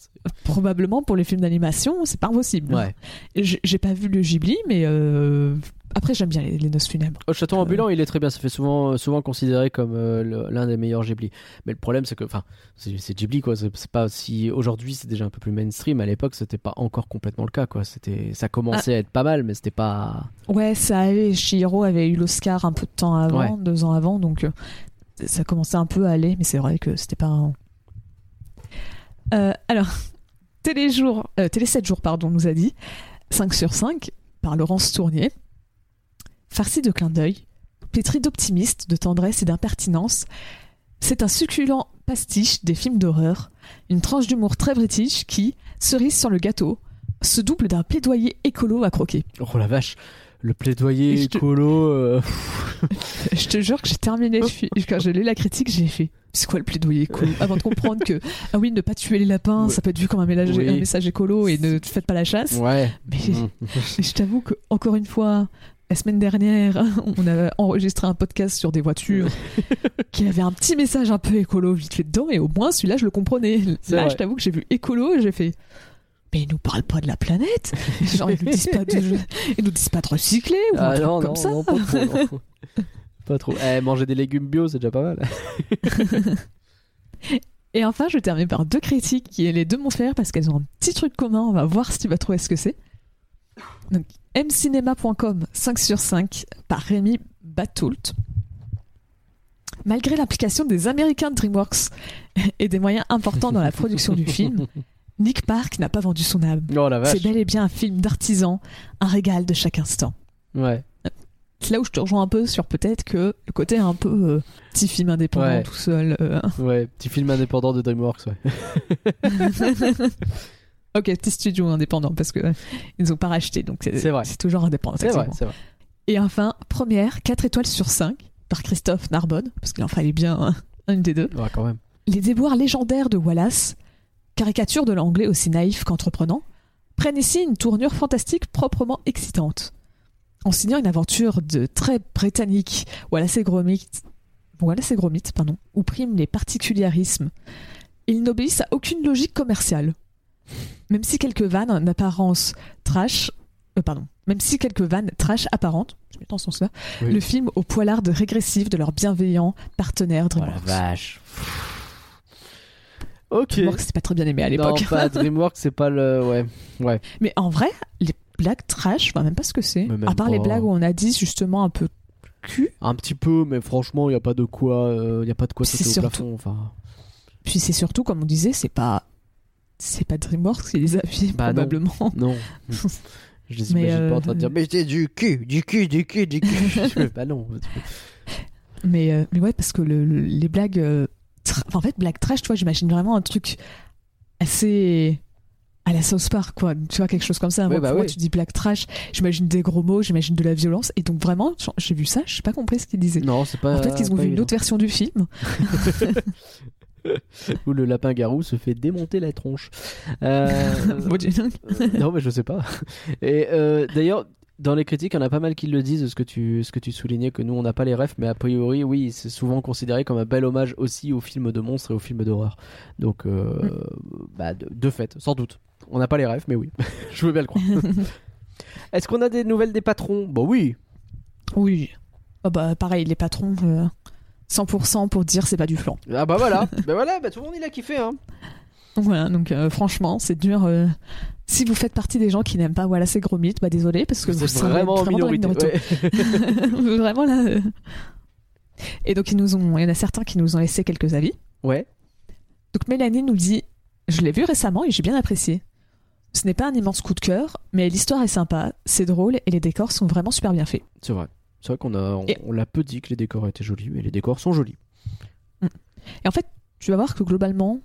Probablement pour les films d'animation, c'est pas impossible. Ouais. J'ai j'ai pas vu le Ghibli, mais euh, après, j'aime bien les, les noces funèbres. Au château ambulant, il est très bien. Ça fait souvent, souvent considéré comme euh, le- l'un des meilleurs Ghibli. Mais le problème, c'est que, enfin, c'est Ghibli, quoi. C'est pas si aujourd'hui, c'est déjà un peu plus mainstream. À l'époque, c'était pas encore complètement le cas, quoi. C'était, ça commençait à être pas mal, mais c'était pas. Ouais, ça allait. Chihiro avait eu l'Oscar un peu de temps avant, Ouais. deux ans avant, donc euh, ça commençait un peu à aller, mais c'est vrai que c'était pas. un- Euh, alors, Téléjour, euh, Télé 7 jours, pardon, nous a dit 5 sur 5 par Laurence Tournier. Farci de clins d'œil, pétri d'optimisme, de tendresse et d'impertinence, c'est un succulent pastiche des films d'horreur, une tranche d'humour très british qui, cerise sur le gâteau, se double d'un plaidoyer écolo à croquer. Oh la vache. Le plaidoyer écolo. euh, Je te jure que j'ai terminé. Quand j'ai lu la critique, j'ai fait c'est quoi le plaidoyer écolo? Avant de comprendre que, ah oui, ne pas tuer les lapins, Ouais. ça peut être vu comme un, mélange- Oui. un message écolo et ne faites pas la chasse. Ouais. Mais, Mm. mais je t'avoue que, encore une fois, la semaine dernière, on a enregistré un podcast sur des voitures qui avait un petit message un peu écolo vite fait dedans, et au moins celui-là, je le comprenais. Là, vrai. je t'avoue que j'ai vu écolo et j'ai fait. Mais ils nous parlent pas de la planète. Genre, ils nous disent pas de, ils nous disent pas de recycler ou un Ah truc non, comme non, ça. non, pas trop. non. pas trop. Eh, manger des légumes bio, c'est déjà pas mal. Et enfin, je termine par deux critiques qui les deux m'ont fait parce qu'elles ont un petit truc commun. On va voir si tu vas trouver ce que c'est. Donc, mcinema.com 5 sur 5 par Rémi Batoult. Malgré l'implication des Américains de DreamWorks et des moyens importants dans la production du film, Nick Park n'a pas vendu son âme. Oh. C'est bel et bien un film d'artisan, un régal de chaque instant. Ouais. C'est là où je te rejoins un peu sur peut-être que le côté un peu euh, petit film indépendant Ouais. tout seul. euh, Ouais. Petit film indépendant de DreamWorks, ouais. ok, petit studio indépendant parce que euh, ils ont pas racheté, donc c'est C'est vrai. c'est toujours indépendant. C'est vrai, effectivement. c'est vrai. Et enfin, première, 4 étoiles sur 5 par Christophe Narbonne, parce qu'il en fallait bien hein, une des deux. Ouais, quand même. Les déboires légendaires de Wallace, caricature de l'anglais aussi naïf qu'entreprenant, prennent ici une tournure fantastique proprement excitante. En signant une aventure de très britannique, Wallace et Gromit, Wallace et Gromit, pardon, où priment les particularismes, ils n'obéissent à aucune logique commerciale. Même si quelques vannes en apparence trash, euh, pardon, même si quelques vannes trash apparentes, je mets dans ce sens-là, Oui. le film au poilarde régressif de leur bienveillant partenaire Oh la DreamWorks. vache. Ok. DreamWorks, c'était pas très bien aimé à Non, l'époque. pas DreamWorks, c'est pas le. Ouais. Ouais. Mais en vrai, les blagues trash, je vois même pas ce que c'est. À part les blagues où on a dit justement un peu cul. Un petit peu, mais franchement, il y a pas de quoi. Il y a pas de quoi C'est sauter au surtout- plafond. Enfin. Puis c'est surtout, comme on disait, c'est pas. C'est pas DreamWorks qui les a fait, Bah probablement. Non. Je les imagine pas en euh, train de dire mais c'est du cul, du cul, du cul, du cul. bah non. Mais, euh, mais ouais, parce que le- le- les blagues. euh, en fait, blague trash, tu vois, j'imagine vraiment un truc assez. à la South Park, quoi. Tu vois, quelque chose comme ça. Ouais, Moi, bah pour moi, ouais. tu dis black trash, j'imagine des gros mots, j'imagine de la violence. Et donc, vraiment, j'ai vu ça, je sais pas compris ce qu'ils disaient. Non, c'est pas. Peut-être qu'ils ont vu une autre version du film. Où le lapin-garou se fait démonter la tronche. Euh, euh, non, mais je sais pas. Et euh, d'ailleurs, dans les critiques, il y en a pas mal qui le disent, ce que tu, ce que tu soulignais, que nous, on n'a pas les refs, mais a priori, oui, c'est souvent considéré comme un bel hommage aussi aux films de monstres et aux films d'horreur. Donc, euh, bah, de, de fait, sans doute. On n'a pas les refs, mais oui, je veux bien le croire. Est-ce qu'on a des nouvelles des patrons? Bon, oui. Oui. Oh, bah, pareil, les patrons, euh, 100% pour dire c'est pas du flan. Ah bah voilà, bah voilà, bah tout le monde il a kiffé, hein. Donc voilà, donc euh, franchement, c'est dur. euh, si vous faites partie des gens qui n'aiment pas voilà ces gros mythes, bah désolé parce que vous, êtes vraiment en dans la minorité. minorité. ouais. vraiment là. euh. Et donc ils nous ont, il y en a certains qui nous ont laissé quelques avis. Ouais. Donc Mélanie nous dit, je l'ai vu récemment et j'ai bien apprécié. Ce n'est pas un immense coup de cœur, mais l'histoire est sympa, c'est drôle et les décors sont vraiment super bien faits. C'est vrai. C'est vrai qu'on a, on, Et- on l'a peu dit que les décors étaient jolis, mais les décors sont jolis. Et en fait, tu vas voir que globalement,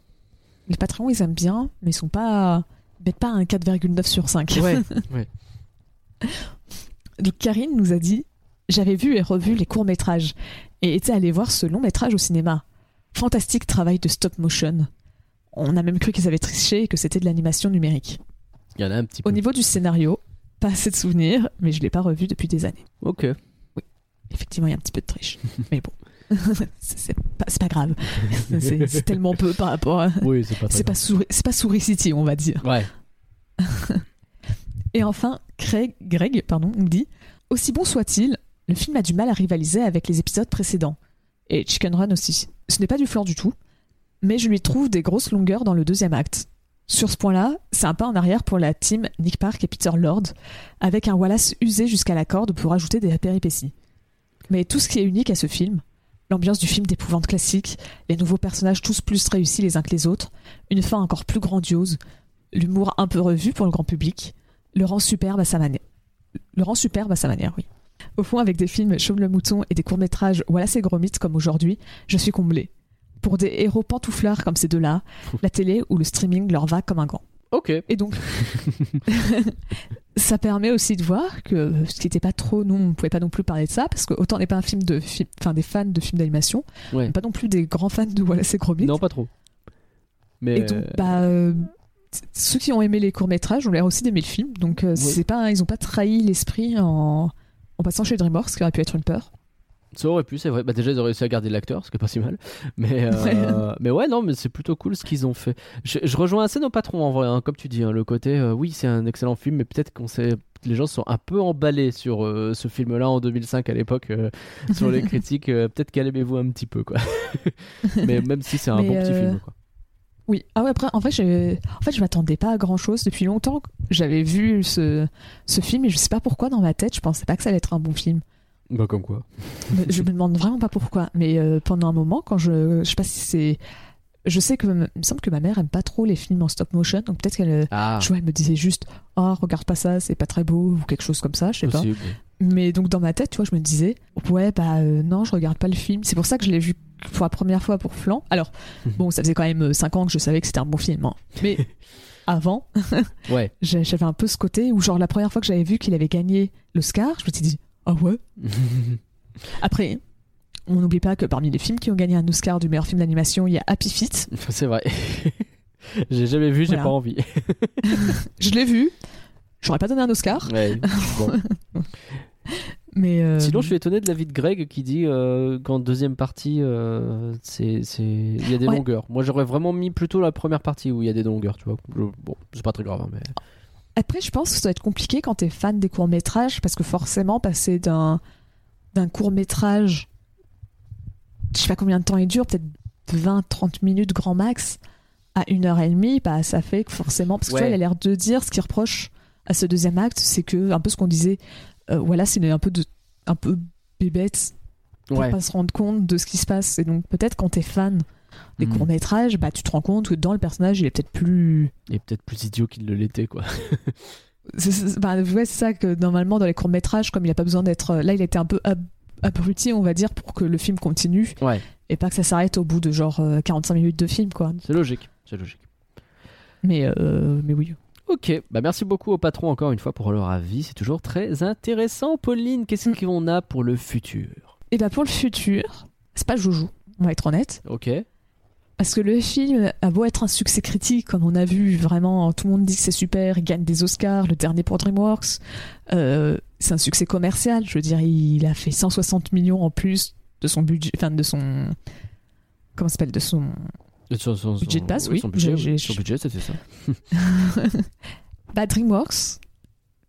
les patrons ils aiment bien, mais ils sont pas, ils mettent pas un 4,9 sur 5. Ouais, ouais. Donc Karine nous a dit J'avais vu et revu les courts-métrages et était allé voir ce long-métrage au cinéma. Fantastique travail de stop motion. On a même cru qu'ils avaient triché et que c'était de l'animation numérique. Il y en a un petit peu. Au niveau du scénario, pas assez de souvenirs, mais je l'ai pas revu depuis des années. Ok. Effectivement, il y a un petit peu de triche. mais bon, c'est pas, grave. C'est tellement peu par rapport à. Oui, c'est pas C'est pas, pas Souris City, on va dire. Ouais. Et enfin, Craig, Greg pardon, nous dit Aussi bon soit-il, le film a du mal à rivaliser avec les épisodes précédents. Et Chicken Run aussi. Ce n'est pas du flan du tout, mais je lui trouve des grosses longueurs dans le deuxième acte. Sur ce point-là, c'est un pas en arrière pour la team Nick Park et Peter Lord, avec un Wallace usé jusqu'à la corde pour ajouter des péripéties. Mais tout ce qui est unique à ce film, l'ambiance du film d'épouvante classique, les nouveaux personnages tous plus réussis les uns que les autres, une fin encore plus grandiose, l'humour un peu revu pour le grand public, le rend superbe à sa manière. Le rend superbe à sa manière, oui. Au fond, avec des films Chauve le mouton et des courts-métrages Voilà ces gros mythes comme aujourd'hui, je suis comblé. Pour des héros pantouflards comme ces deux-là, la télé ou le streaming leur va comme un gant. Ok. Et donc, ça permet aussi de voir que ce qui n'était pas trop, nous, on pouvait pas non plus parler de ça, parce que autant on n'est pas un film de, fi- enfin des fans de films d'animation, Ouais. pas non plus des grands fans de Voilà ces gros mythes. Non, pas trop. Mais Et donc, euh, bah, euh, ceux qui ont aimé les courts métrages ont l'air aussi d'aimer le film. Donc, euh, c'est pas, ils ont pas trahi l'esprit en, en passant chez DreamWorks, ce qui aurait pu être une peur. Ça aurait pu, c'est vrai. Bah, déjà, ils ont réussi à garder l'acteur, ce qui est pas si mal. Mais, euh, Ouais. mais ouais, non, mais c'est plutôt cool ce qu'ils ont fait. Je, je rejoins assez nos patrons en vrai, hein, comme tu dis. hein, le côté, euh, oui, c'est un excellent film, mais peut-être qu'on sait. Les gens sont un peu emballés sur euh, ce film-là en 2005 à l'époque, euh, sur les critiques. euh, peut-être calmez-vous un petit peu, quoi. mais même si c'est un Mais, bon petit film, quoi. Oui. Ah ouais, après, en vrai, je, en fait, je m'attendais pas à grand chose. Depuis longtemps, j'avais vu ce, ce film et je sais pas pourquoi dans ma tête, je pensais pas que ça allait être un bon film. Bah, comme quoi. Mais je me demande vraiment pas pourquoi. Mais euh, pendant un moment, quand je, je sais pas si c'est, je sais que, il me semble que ma mère aime pas trop les films en stop motion, donc peut-être qu'elle, Ah, je vois, elle me disait juste, oh, regarde pas ça, c'est pas très beau, ou quelque chose comme ça, je sais pas. Mais donc dans ma tête, tu vois, je me disais, ouais, bah euh, non, je regarde pas le film. C'est pour ça que je l'ai vu pour la première fois pour Flan. Alors, bon, ça faisait quand même 5 ans que je savais que c'était un bon film. hein. Mais avant, Ouais. j'avais un peu ce côté où, genre, la première fois que j'avais vu qu'il avait gagné l'Oscar, je me suis dit, ah ouais. Après, on n'oublie pas que parmi les films qui ont gagné un Oscar du meilleur film d'animation, il y a Happy Feet. c'est vrai. j'ai jamais vu, j'ai Voilà. pas envie. Je l'ai vu. J'aurais pas donné un Oscar, Ouais, bon. mais. euh, Sinon, je suis étonné de l'avis de Greg qui dit euh, qu'en deuxième partie, euh, c'est, c'est... il y a des Ouais. longueurs. Moi, j'aurais vraiment mis plutôt la première partie où il y a des longueurs, tu vois. Je- Bon, c'est pas très grave, hein, mais. Après, je pense que ça doit être compliqué quand t'es fan des courts-métrages, parce que forcément, passer d'un, d'un court-métrage, je sais pas combien de temps il dure, peut-être 20-30 minutes grand max, à une heure et demie, bah, ça fait que forcément, parce que tu vois, il a l'air de dire, ce qu'il reproche à ce deuxième acte, c'est que, un peu ce qu'on disait, euh, voilà, c'est un peu de, un peu bébête, pour Ouais. pas se rendre compte de ce qui se passe. Et donc, peut-être quand t'es fan des Mhm. courts-métrages, bah, tu te rends compte que dans le personnage, il est peut-être plus, Il est peut-être plus idiot qu'il ne l'était, quoi. C'est- bah, ouais, c'est ça que normalement dans les courts métrages, comme il a pas besoin d'être là, il était un peu ab- abruti, on va dire, pour que le film continue Ouais, et pas que ça s'arrête au bout de genre euh, 45 minutes de film, quoi. c'est logique. C'est logique. Mais euh, mais oui. Ok, bah merci beaucoup au patron encore une fois pour leur avis, c'est toujours très intéressant. Pauline, qu'est-ce qu'on a pour le futur? Et bah pour le futur, c'est pas Joujou, on va être honnête. Ok. Parce que le film a beau être un succès critique, comme on a vu, vraiment, tout le monde dit que c'est super, il gagne des Oscars, le dernier pour DreamWorks. Euh, c'est un succès commercial, je veux dire, il a fait 160 millions en plus de son budget, enfin de son. Comment s'appelle De son. Son, son- Budget de base, oui. Son budget, oui, son budget, c'était ça. bah, DreamWorks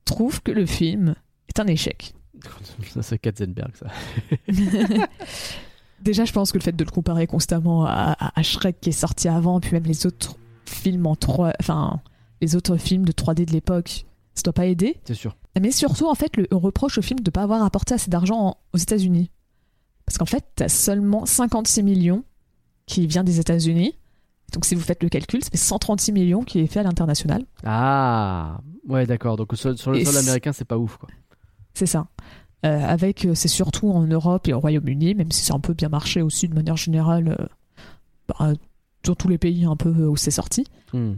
trouve que le film est un échec. Ça, c'est Katzenberg, ça. Déjà, je pense que le fait de le comparer constamment à, à- à Shrek qui est sorti avant, puis même les autres films en 3 enfin, les autres films de 3D de l'époque, ça doit pas aider. C'est sûr. Mais surtout, en fait, le, on reproche au film de ne pas avoir apporté assez d'argent en- aux États-Unis. Parce qu'en fait, t'as seulement 56 millions qui vient des États-Unis. Donc, si vous faites le calcul, ça fait 136 millions qui est fait à l'international. Ah, ouais, d'accord. Donc sur, sur le sol américain, c'est pas ouf, quoi. C'est ça. Euh, avec, euh, c'est surtout en Europe et au Royaume-Uni, même si c'est un peu bien marché aussi de manière générale euh, bah, dans tous les pays un peu où c'est sorti. Hmm.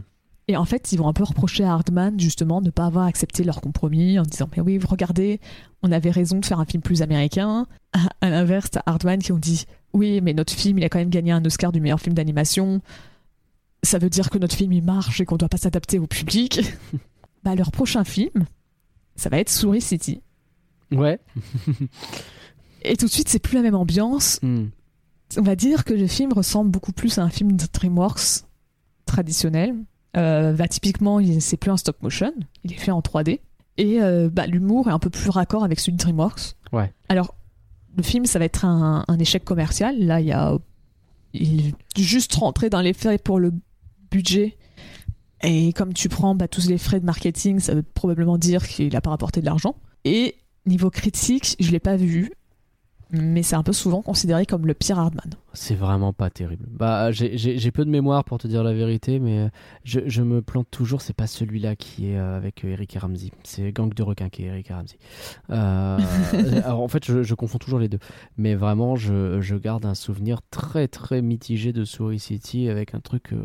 Et en fait, ils vont un peu reprocher à Hardman justement de ne pas avoir accepté leur compromis en disant Mais oui, vous regardez, on avait raison de faire un film plus américain. À, à l'inverse, t'as Hardman qui ont dit Oui, mais notre film, il a quand même gagné un Oscar du meilleur film d'animation. Ça veut dire que notre film, il marche et qu'on ne doit pas s'adapter au public. bah, leur prochain film, ça va être Souris City. Ouais. Et tout de suite, c'est plus la même ambiance. Hmm. On va dire que le film ressemble beaucoup plus à un film de DreamWorks traditionnel. Euh, bah, typiquement, c'est plus un stop motion, il est fait en 3D. Et euh, bah, l'humour est un peu plus raccord avec celui de DreamWorks. Ouais. Alors, le film, ça va être un, un échec commercial. Là, il y a il est juste rentré dans les frais pour le budget. Et comme tu prends bah, tous les frais de marketing, ça veut probablement dire qu'il n'a pas rapporté de l'argent. Et niveau critique, je l'ai pas vu, mais c'est un peu souvent considéré comme le pire Hardman. C'est vraiment pas terrible. Bah, j'ai- peu de mémoire pour te dire la vérité, mais euh, je, je me plante toujours. C'est pas celui-là qui est euh, avec euh, Eric et Ramsey. C'est Gang de requins qui est Eric et Ramsey. Euh, alors en fait, je, je confonds toujours les deux. Mais vraiment, je, je garde un souvenir très très mitigé de Souris City avec un truc. euh,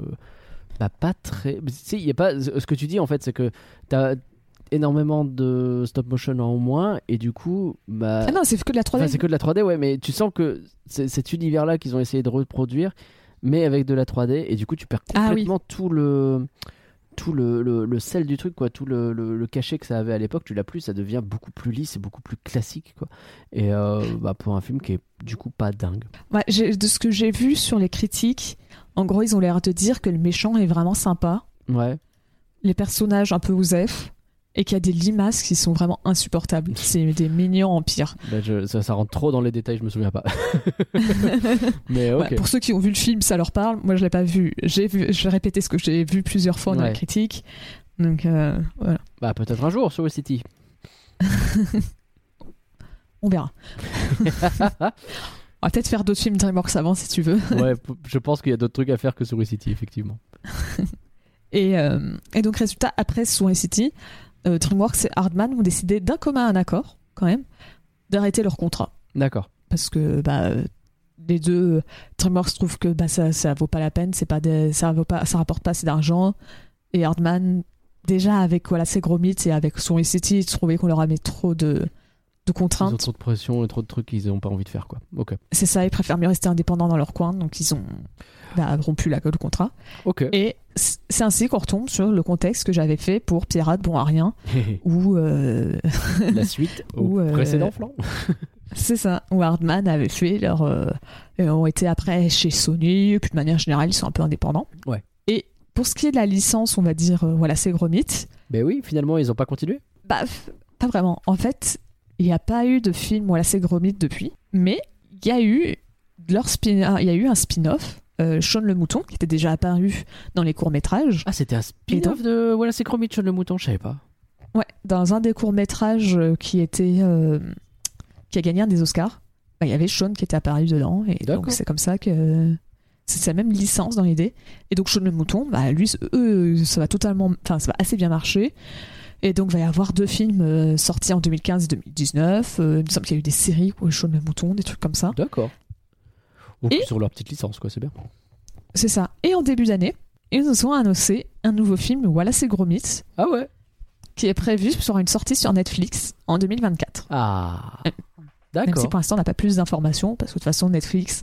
bah, pas très. Tu sais, y a pas. Ce que tu dis en fait, c'est que t'as énormément de stop motion en moins et du coup bah Ah non, c'est que de la 3D. Enfin, c'est que de la 3D, ouais, mais tu sens que c'est cet univers-là qu'ils ont essayé de reproduire, mais avec de la 3D, et du coup, tu perds Ah oui. complètement tout le tout le, le, le sel du truc, quoi, tout le, le, cachet que ça avait à l'époque, tu l'as plus, ça devient beaucoup plus lisse et beaucoup plus classique, quoi. Et euh, bah, pour un film qui est du coup pas dingue. Ouais, de ce que j'ai vu sur les critiques, en gros, ils ont l'air de dire que le méchant est vraiment sympa, Ouais. les personnages un peu ousef, et qu'il y a des limaces qui sont vraiment insupportables. C'est des mignons en pire. Bah, je- ça, ça rentre trop dans les détails, je me souviens pas. mais. Ouais, pour ceux qui ont vu le film, ça leur parle. Moi, je l'ai pas vu. J'ai vu, je vais répéter ce que j'ai vu plusieurs fois dans Ouais. la critique. Donc euh, voilà, Bah, peut-être un jour sur City. on verra. on va peut-être faire d'autres films DreamWorks avant si tu veux. ouais, je pense qu'il y a d'autres trucs à faire que sur City, effectivement. Et, euh, et donc, résultat, après Souris City, euh, DreamWorks et Hardman ont décidé d'un commun un accord, quand même, d'arrêter leur contrat. D'accord. Parce que bah, les deux, DreamWorks trouve que bah, ça, ça vaut pas la peine, c'est pas des- ça, vaut pas, ça rapporte pas assez d'argent. Et Hardman, déjà avec voilà, ses gros mythes et avec Souris City, ils trouvaient qu'on leur a mis trop de, de Ils ont contraintes. trop de pression et trop de trucs qu'ils n'ont pas envie de faire, quoi. Ok. C'est ça, ils préfèrent mieux rester indépendants dans leur coin, donc ils ont bah, rompu la, le contrat. Ok. Et c'est ainsi qu'on retombe sur le contexte que j'avais fait pour Pirate Bon à Rien, où euh, la suite au Ou, euh, précédent flanc. c'est ça, où Hardman avait fait leur, euh, ont été après chez Sony, puis de manière générale ils sont un peu indépendants. Ouais. Et pour ce qui est de la licence, on va dire voilà c'est gros mythe. Ben oui, finalement, ils ont pas continué. Bah pas vraiment. En fait, il n'y a pas eu de film voilà c'est gros mythe depuis, mais il y a eu leur spin, il y a eu un spin-off. Euh, Sean le mouton qui était déjà apparu dans les courts métrages Ah, c'était un spin-off de Voilà, c'est Chromie Sean le mouton, je savais pas. Ouais, dans un des courts-métrages euh, qui était euh, qui a gagné un des Oscars, bah, il y avait Sean qui était apparu dedans et donc c'est comme ça que c'est la même licence dans l'idée. Et donc Sean le mouton, bah lui eux, ça va totalement enfin ça va assez bien marcher. Et donc il va y avoir deux films euh, sortis en 2015 et 2019, euh, il me semble qu'il y a eu des séries quoi, Sean le mouton, des trucs comme ça. D'accord. Et- sur leur petite licence, quoi, c'est bien. C'est ça. Et en début d'année, ils nous ont annoncé un nouveau film, Voilà c'est Gromit, Ah ouais qui est prévu sur une sortie sur Netflix en 2024. Ah. Euh, Même si D'accord. pour l'instant on n'a pas plus d'informations, parce que de toute façon Netflix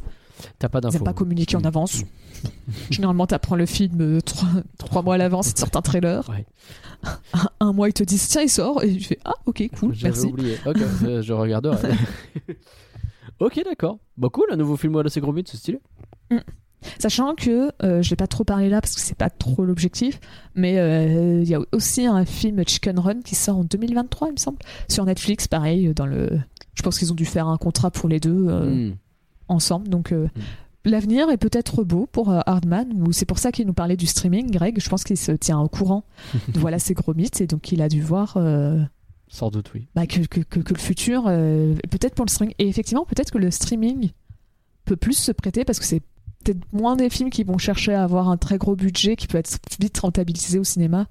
T'as pas ils d'infos. n'aiment pas communiquer en avance. Généralement t'apprends le film euh, trois, trois mois à l'avance, ils te sortent un trailer. Ouais. Un, un mois ils te disent tiens il sort, et tu fais ah ok cool, merci. oublié. Ok, je, je regarderai. ok, d'accord. Bah cool, un nouveau film Voilà c'est Gromit, c'est stylé. Sachant que, euh, je l'ai pas trop parlé là parce que c'est pas trop l'objectif, mais euh, il y a aussi un film Chicken Run qui sort en 2023, il me semble, sur Netflix, pareil, dans le... Je pense qu'ils ont dû faire un contrat pour les deux euh, Hmm. ensemble, donc euh, l'avenir est peut-être beau pour euh, Hardman, ou c'est pour ça qu'il nous parlait du streaming, Greg, je pense qu'il se tient au courant de Voilà c'est gros mythes, et donc il a dû voir euh, Sans doute, oui. bah, que, que- que- que le futur, euh, peut-être pour le streaming, et effectivement peut-être que le streaming peut plus se prêter parce que c'est peut-être moins des films qui vont chercher à avoir un très gros budget qui peut être vite rentabilisé au cinéma.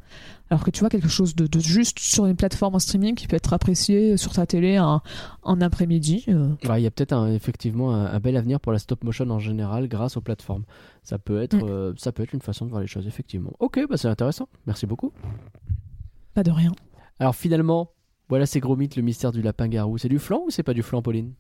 Alors que tu vois quelque chose de, de juste sur une plateforme en streaming qui peut être apprécié sur ta télé un, un après-midi. euh, Ouais, Il y a peut-être un- effectivement un, un bel avenir pour la stop motion en général grâce aux plateformes. Ça peut être, Mm. euh, ça peut être une façon de voir les choses, effectivement. Ok, bah c'est intéressant. Merci beaucoup. pas de rien. Alors finalement, voilà c'est Gromit, le mystère du lapin garou. C'est du flan ou c'est pas du flan, Pauline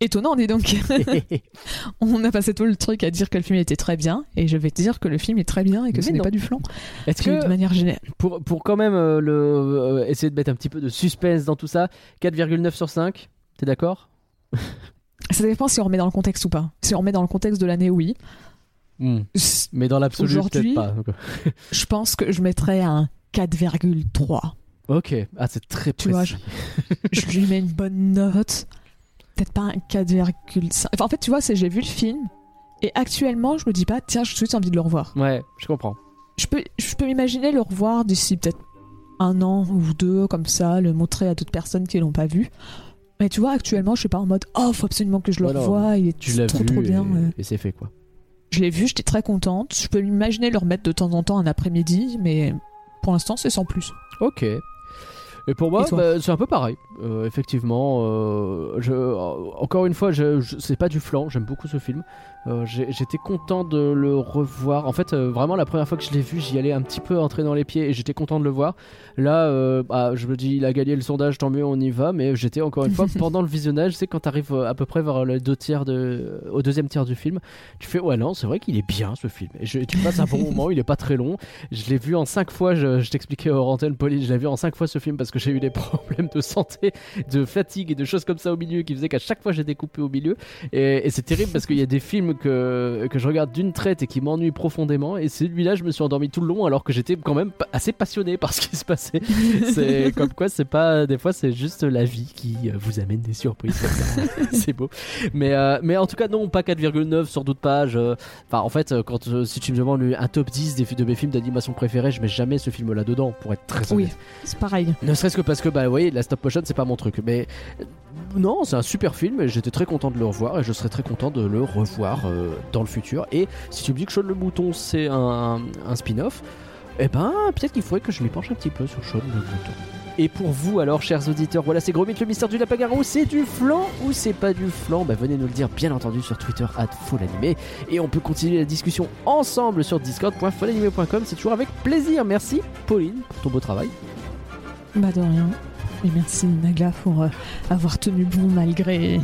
Étonnant, dis donc. On a passé tout le truc à dire que le film était très bien, et je vais te dire que le film est très bien et que Mais ce n'est pas du flan. Est-ce Que de manière générale. pour, pour quand même euh, le, euh, essayer de mettre un petit peu de suspense dans tout ça, 4,9 sur 5, t'es d'accord? Ça dépend si on remet dans le contexte ou pas. Si on remet dans le contexte de l'année, oui. Hmm. Mais dans l'absolu, peut-être pas. Je pense que je mettrais un 4,3. Ok, ah c'est très Tu vois, précis. je lui mets une bonne note. Peut-être pas un 4,5. Enfin, en fait, tu vois, j'ai vu le film et actuellement, je me dis pas, tiens, j'ai tout de suite envie de le revoir. Ouais, je comprends. Je peux, je peux m'imaginer le revoir d'ici peut-être un an ou deux, comme ça, le montrer à d'autres personnes qui l'ont pas vu. Mais tu vois, actuellement, je suis pas en mode, oh, faut absolument que je le revoie, il est Tu trop vu trop et, bien. euh. et c'est fait quoi. Je l'ai vu, j'étais très contente. Je peux m'imaginer le remettre de temps en temps un après-midi, mais pour l'instant, c'est sans plus. Ok. Et pour moi, bah, c'est un peu pareil. Euh, effectivement, euh, je, euh, encore une fois, je, je- c'est pas du flan. J'aime beaucoup ce film. Euh, J'étais content de le revoir. En fait, vraiment, la première fois que je l'ai vu, j'y allais un petit peu entrer dans les pieds et j'étais content de le voir. Là, bah, je me dis, il a gagné le sondage, tant mieux, on y va. Mais j'étais encore une fois pendant le visionnage. C'est quand t'arrives à peu près vers le deux tiers de, au deuxième tiers du film, tu fais ouais non, c'est vrai qu'il est bien ce film. Et je, tu passes un bon moment. Il est pas très long. Je l'ai vu en cinq fois. Je, je t'expliquais hors antenne, Pauline. Je l'ai vu en cinq fois ce film parce que j'ai eu des problèmes de santé, de fatigue et de choses comme ça au milieu qui faisaient qu'à chaque fois j'étais coupé au milieu. Et, et c'est terrible parce qu'il y a des films que, que je regarde d'une traite et qui m'ennuient profondément. Et celui-là, je me suis endormi tout le long alors que j'étais quand même assez passionné par ce qui se passait. C'est comme quoi, c'est pas des fois, c'est juste la vie qui euh, vous amène des surprises. comme ça. c'est beau. Mais euh, mais en tout cas, non, pas 4,9 sur d'autres pages. Enfin, en fait, euh, quand euh, si tu me demandes un top 10 des, de mes films d'animation préférés, je mets jamais ce film-là dedans pour être très honnête. Oui, c'est pareil. Ne serait-ce que parce que, bah, vous voyez, la stop motion, c'est pas mon truc. Mais non, c'est un super film j'étais très content de le revoir et je serais très content de le revoir euh, dans le futur. Et si tu me dis que Shaun le Mouton, c'est un, spin-off, eh ben, peut-être qu'il faudrait que je m'y penche un petit peu sur Shaun le Mouton. Et pour vous, alors, chers auditeurs, voilà, c'est Gros Mythe, le mystère du lapin garou. C'est du flan ou c'est pas du flan? Bah, venez nous le dire, bien entendu, sur Twitter, at Folanimé. Et on peut continuer la discussion ensemble sur discord.folanimé.com. C'est toujours avec plaisir. Merci, Pauline, pour ton beau travail. Bah de rien. Et merci Naga pour euh, avoir tenu bon malgré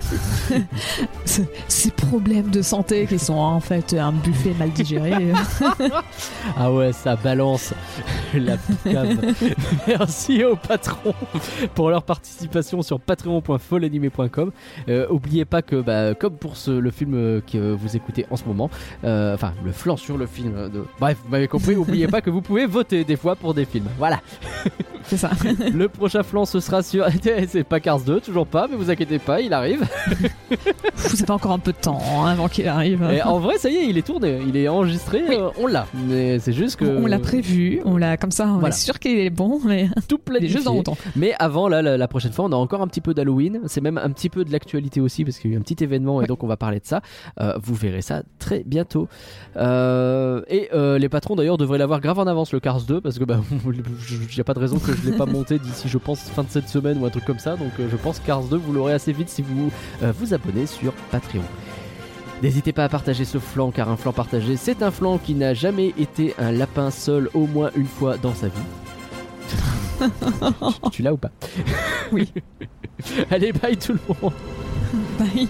ce- ces problèmes de santé qui sont en fait un buffet mal digéré. Ah ouais, ça balance la cave. Merci aux patrons pour leur participation sur patreon.folanimé.com. Euh, oubliez pas que, bah, comme pour ce- le film euh, que vous écoutez en ce moment, euh, enfin le flanc sur le film, de... bref, vous m'avez compris, oubliez pas que vous pouvez voter des fois pour des films. Voilà. C'est ça. Le prochain flanc ce sera sur. C'est pas Cars 2, toujours pas, mais vous inquiétez pas, il arrive. Vous avez encore un peu de temps hein, avant qu'il arrive. Et en vrai, ça y est, il est tourné, il est enregistré, Oui. euh, on l'a. Mais c'est juste que. On l'a prévu, on l'a comme ça, on Voilà. est sûr qu'il est bon, mais tout planifié. juste dans longtemps. Mais avant, là, la, la prochaine fois, on a encore un petit peu d'Halloween. C'est même un petit peu de l'actualité aussi, parce qu'il y a eu un petit événement et donc on va parler de ça. Euh, vous verrez ça très bientôt. Euh, et les patrons d'ailleurs devraient l'avoir grave en avance le Cars 2, parce que bah, il n'y a pas de raison que je l'ai pas monté d'ici, je pense, fin de cette semaine ou un truc comme ça. Donc euh, je pense Cars 2, vous l'aurez assez vite si vous euh, vous abonnez sur Patreon. N'hésitez pas à partager ce flanc car un flanc partagé c'est un flanc qui n'a jamais été un lapin seul au moins une fois dans sa vie. tu l'as ou pas Oui. Allez bye tout le monde Bye.